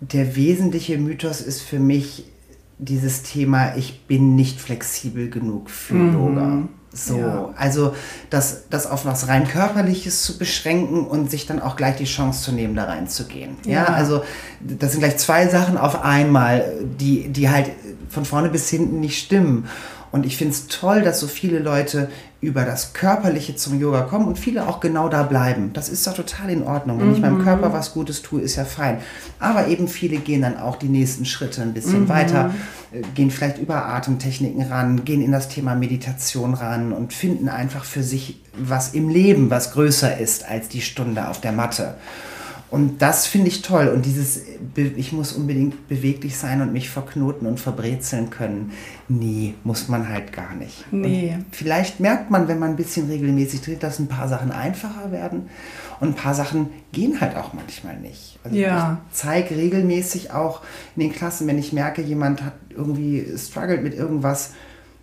Speaker 2: der wesentliche Mythos ist für mich dieses Thema, ich bin nicht flexibel genug für Yoga. So.
Speaker 1: Ja.
Speaker 2: also das, das auf was rein körperliches zu beschränken und sich dann auch gleich die Chance zu nehmen, da reinzugehen. Ja,
Speaker 1: Ja.
Speaker 2: also das sind gleich zwei Sachen auf einmal, die, die halt von vorne bis hinten nicht stimmen. Und ich finde es toll, dass so viele Leute über das Körperliche zum Yoga kommen und viele auch genau da bleiben. Das ist doch total in Ordnung. Wenn ich meinem Körper was Gutes tue, ist ja fein. Aber eben viele gehen dann auch die nächsten Schritte ein bisschen weiter, äh, gehen vielleicht über Atemtechniken ran, gehen in das Thema Meditation ran und finden einfach für sich was im Leben, was größer ist als die Stunde auf der Matte. Und das finde ich toll. Und dieses, ich muss unbedingt beweglich sein und mich verknoten und verbrezeln können. Nee, muss man halt gar nicht.
Speaker 1: Nee.
Speaker 2: Und vielleicht merkt man, wenn man ein bisschen regelmäßig dreht, dass ein paar Sachen einfacher werden. Und ein paar Sachen gehen halt auch manchmal nicht. Also
Speaker 1: Ja.
Speaker 2: ich zeige regelmäßig auch in den Klassen, wenn ich merke, jemand hat irgendwie struggelt mit irgendwas,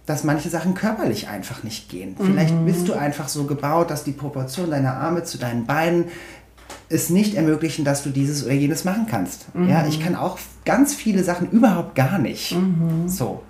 Speaker 2: dass manche Sachen körperlich einfach nicht gehen. Vielleicht bist du einfach so gebaut, dass die Proportion deiner Arme zu deinen Beinen es nicht ermöglichen, dass du dieses oder jenes machen kannst. Ja, ich kann auch ganz viele Sachen überhaupt gar nicht. So.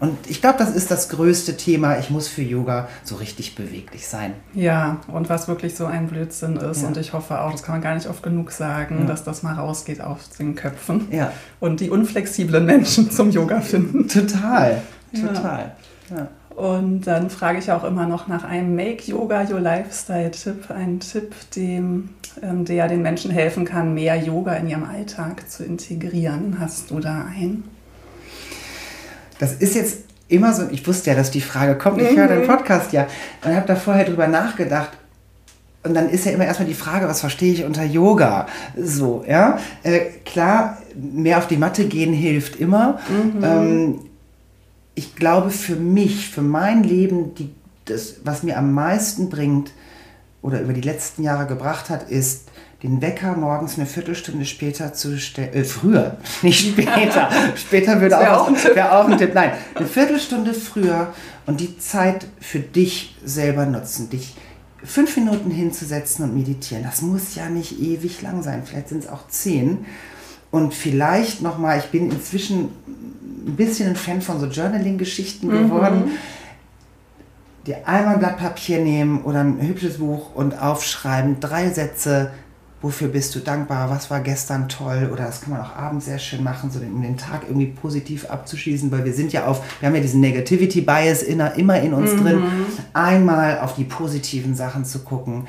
Speaker 2: Und ich glaube, das ist das größte Thema. Ich muss für Yoga so richtig beweglich sein.
Speaker 1: Ja, und was wirklich so ein Blödsinn ist,
Speaker 2: Ja.
Speaker 1: und ich hoffe auch, das kann man gar nicht oft genug sagen,
Speaker 2: Ja.
Speaker 1: dass das mal rausgeht aus den Köpfen
Speaker 2: Ja.
Speaker 1: und die unflexiblen Menschen zum Yoga finden.
Speaker 2: Total. Total. Ja.
Speaker 1: Und dann frage ich auch immer noch nach einem Make Yoga Your Lifestyle Tipp, einen Tipp, dem, ähm, der den Menschen helfen kann, mehr Yoga in ihrem Alltag zu integrieren. Hast du da einen?
Speaker 2: Das ist jetzt immer so, ich wusste ja, dass die Frage kommt, ich höre den Podcast ja und habe da vorher drüber nachgedacht. Und dann ist ja immer erstmal die Frage, was verstehe ich unter Yoga? So, ja. Äh, klar, mehr auf die Matte gehen hilft immer. Ähm, ich glaube, für mich, für mein Leben, die das, was mir am meisten bringt oder über die letzten Jahre gebracht hat, ist, den Wecker morgens eine Viertelstunde später zu stellen, äh, früher, nicht später. später würde auch, auch, wäre auch ein Tipp. Nein, eine Viertelstunde früher und die Zeit für dich selber nutzen, dich fünf Minuten hinzusetzen und meditieren. Das muss ja nicht ewig lang sein, vielleicht sind es auch zehn. Und vielleicht nochmal, ich bin inzwischen ein bisschen ein Fan von so Journaling-Geschichten mhm. geworden. Dir einmal ein Blatt Papier nehmen oder ein hübsches Buch und aufschreiben, drei Sätze, wofür bist du dankbar, was war gestern toll oder das kann man auch abends sehr schön machen, so um den Tag irgendwie positiv abzuschließen, weil wir sind ja auf, wir haben ja diesen Negativity Bias immer in uns mhm. drin, einmal auf die positiven Sachen zu gucken.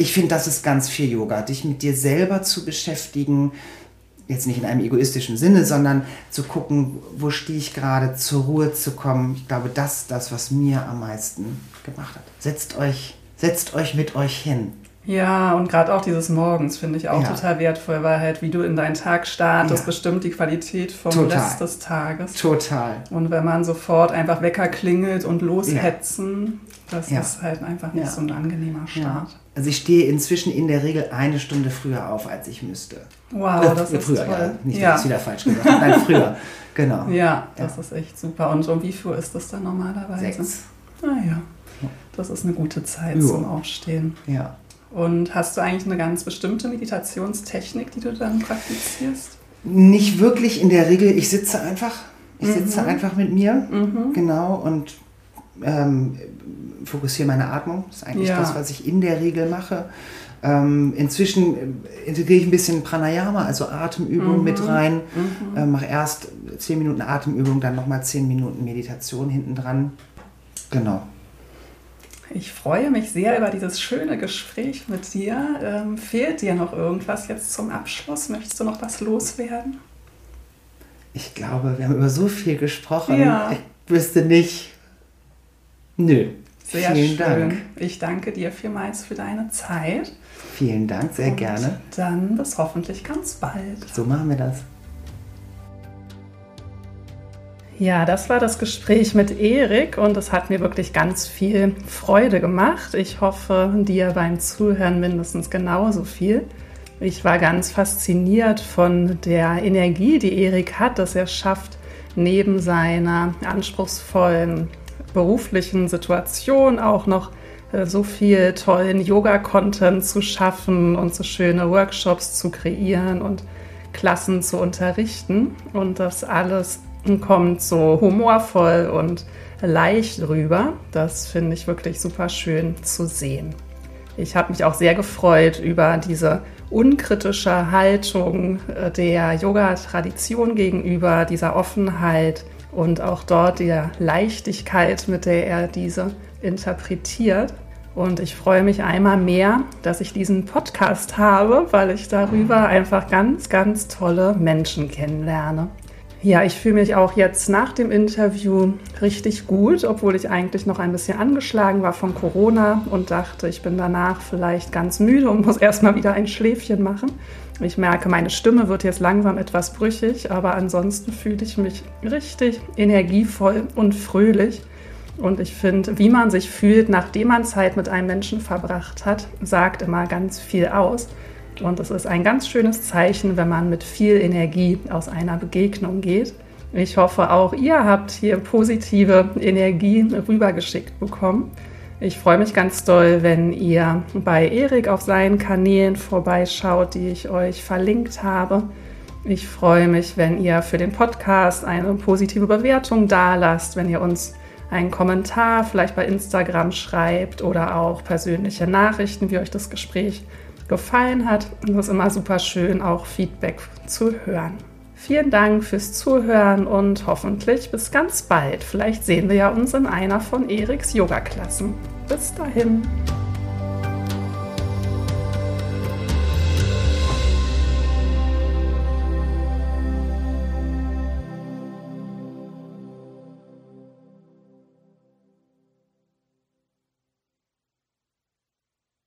Speaker 2: Ich, finde, das ist ganz viel Yoga, dich mit dir selber zu beschäftigen, jetzt nicht in einem egoistischen Sinne, sondern zu gucken, wo stehe ich gerade, zur Ruhe zu kommen. Ich glaube, das ist das, was mir am meisten gemacht hat. Setzt euch, setzt euch mit euch hin.
Speaker 1: Ja, und gerade auch dieses Morgens finde ich auch ja. total wertvoll, weil halt, wie du in deinen Tag startest, ja. bestimmt die Qualität vom total. Rest des Tages.
Speaker 2: Total.
Speaker 1: Und wenn man sofort einfach Wecker klingelt und loshetzen, ja. das ist halt einfach nicht so ein angenehmer Start.
Speaker 2: Also ich stehe inzwischen in der Regel eine Stunde früher auf, als ich müsste.
Speaker 1: Wow, äh, das ist früher, toll. Ja.
Speaker 2: Nicht, dass ich wieder falsch gesagt habe. Nein, früher. Genau.
Speaker 1: Ja, das ist echt super. Und um wie viel ist das dann normalerweise?
Speaker 2: Sechs.
Speaker 1: Ah ja, das ist eine gute Zeit zum Aufstehen.
Speaker 2: Ja.
Speaker 1: Und hast du eigentlich eine ganz bestimmte Meditationstechnik, die du dann praktizierst?
Speaker 2: Nicht wirklich in der Regel. Ich sitze einfach. Ich mhm. sitze einfach mit mir. Mhm. Genau. Und ähm, fokussiere meine Atmung. Das ist eigentlich ja. das, was ich in der Regel mache. Ähm, inzwischen äh, integriere ich ein bisschen Pranayama, also Atemübung mhm. mit rein. Mhm. Äh, mache erst 10 Minuten Atemübung, dann nochmal 10 Minuten Meditation hinten dran. Genau.
Speaker 1: Ich freue mich sehr über dieses schöne Gespräch mit dir. Ähm, fehlt dir noch irgendwas jetzt zum Abschluss? Möchtest du noch was loswerden?
Speaker 2: Ich glaube, wir haben über so viel gesprochen. Ja. Ich wüsste nicht. Nö.
Speaker 1: Sehr Vielen schön. Dank. Ich danke dir vielmals für deine Zeit.
Speaker 2: Vielen Dank, sehr Und gerne.
Speaker 1: Dann bis hoffentlich ganz bald.
Speaker 2: So machen wir das.
Speaker 1: Ja, das war das Gespräch mit Erik und es hat mir wirklich ganz viel Freude gemacht. Ich hoffe, dir beim Zuhören mindestens genauso viel. Ich war ganz fasziniert von der Energie, die Erik hat, dass er schafft, neben seiner anspruchsvollen beruflichen Situation auch noch äh, so viel tollen Yoga-Content zu schaffen und so schöne Workshops zu kreieren und Klassen zu unterrichten und das alles kommt so humorvoll und leicht rüber. Das finde ich wirklich super schön zu sehen. Ich habe mich auch sehr gefreut über diese unkritische Haltung äh, der Yoga-Tradition gegenüber, dieser Offenheit und auch dort der Leichtigkeit, mit der er diese interpretiert. Und ich freue mich einmal mehr, dass ich diesen Podcast habe, weil ich darüber einfach ganz, ganz tolle Menschen kennenlerne. Ja, ich fühle mich auch jetzt nach dem Interview richtig gut, obwohl ich eigentlich noch ein bisschen angeschlagen war von Corona und dachte, ich bin danach vielleicht ganz müde und muss erstmal wieder ein Schläfchen machen. Ich merke, meine Stimme wird jetzt langsam etwas brüchig, aber ansonsten fühle ich mich richtig energievoll und fröhlich. Und ich finde, wie man sich fühlt, nachdem man Zeit mit einem Menschen verbracht hat, sagt immer ganz viel aus. Und es ist ein ganz schönes Zeichen, wenn man mit viel Energie aus einer Begegnung geht. Ich hoffe, auch ihr habt hier positive Energie rübergeschickt bekommen. Ich freue mich ganz doll, wenn ihr bei Erik auf seinen Kanälen vorbeischaut, die ich euch verlinkt habe. Ich freue mich, wenn ihr für den Podcast eine positive Bewertung dalasst, wenn ihr uns einen Kommentar vielleicht bei Instagram schreibt oder auch persönliche Nachrichten, wie euch das Gespräch gefallen hat. Und es ist immer super schön, auch Feedback zu hören. Vielen Dank fürs Zuhören und hoffentlich bis ganz bald. Vielleicht sehen wir ja uns in einer von Eriks Yoga-Klassen. Bis dahin.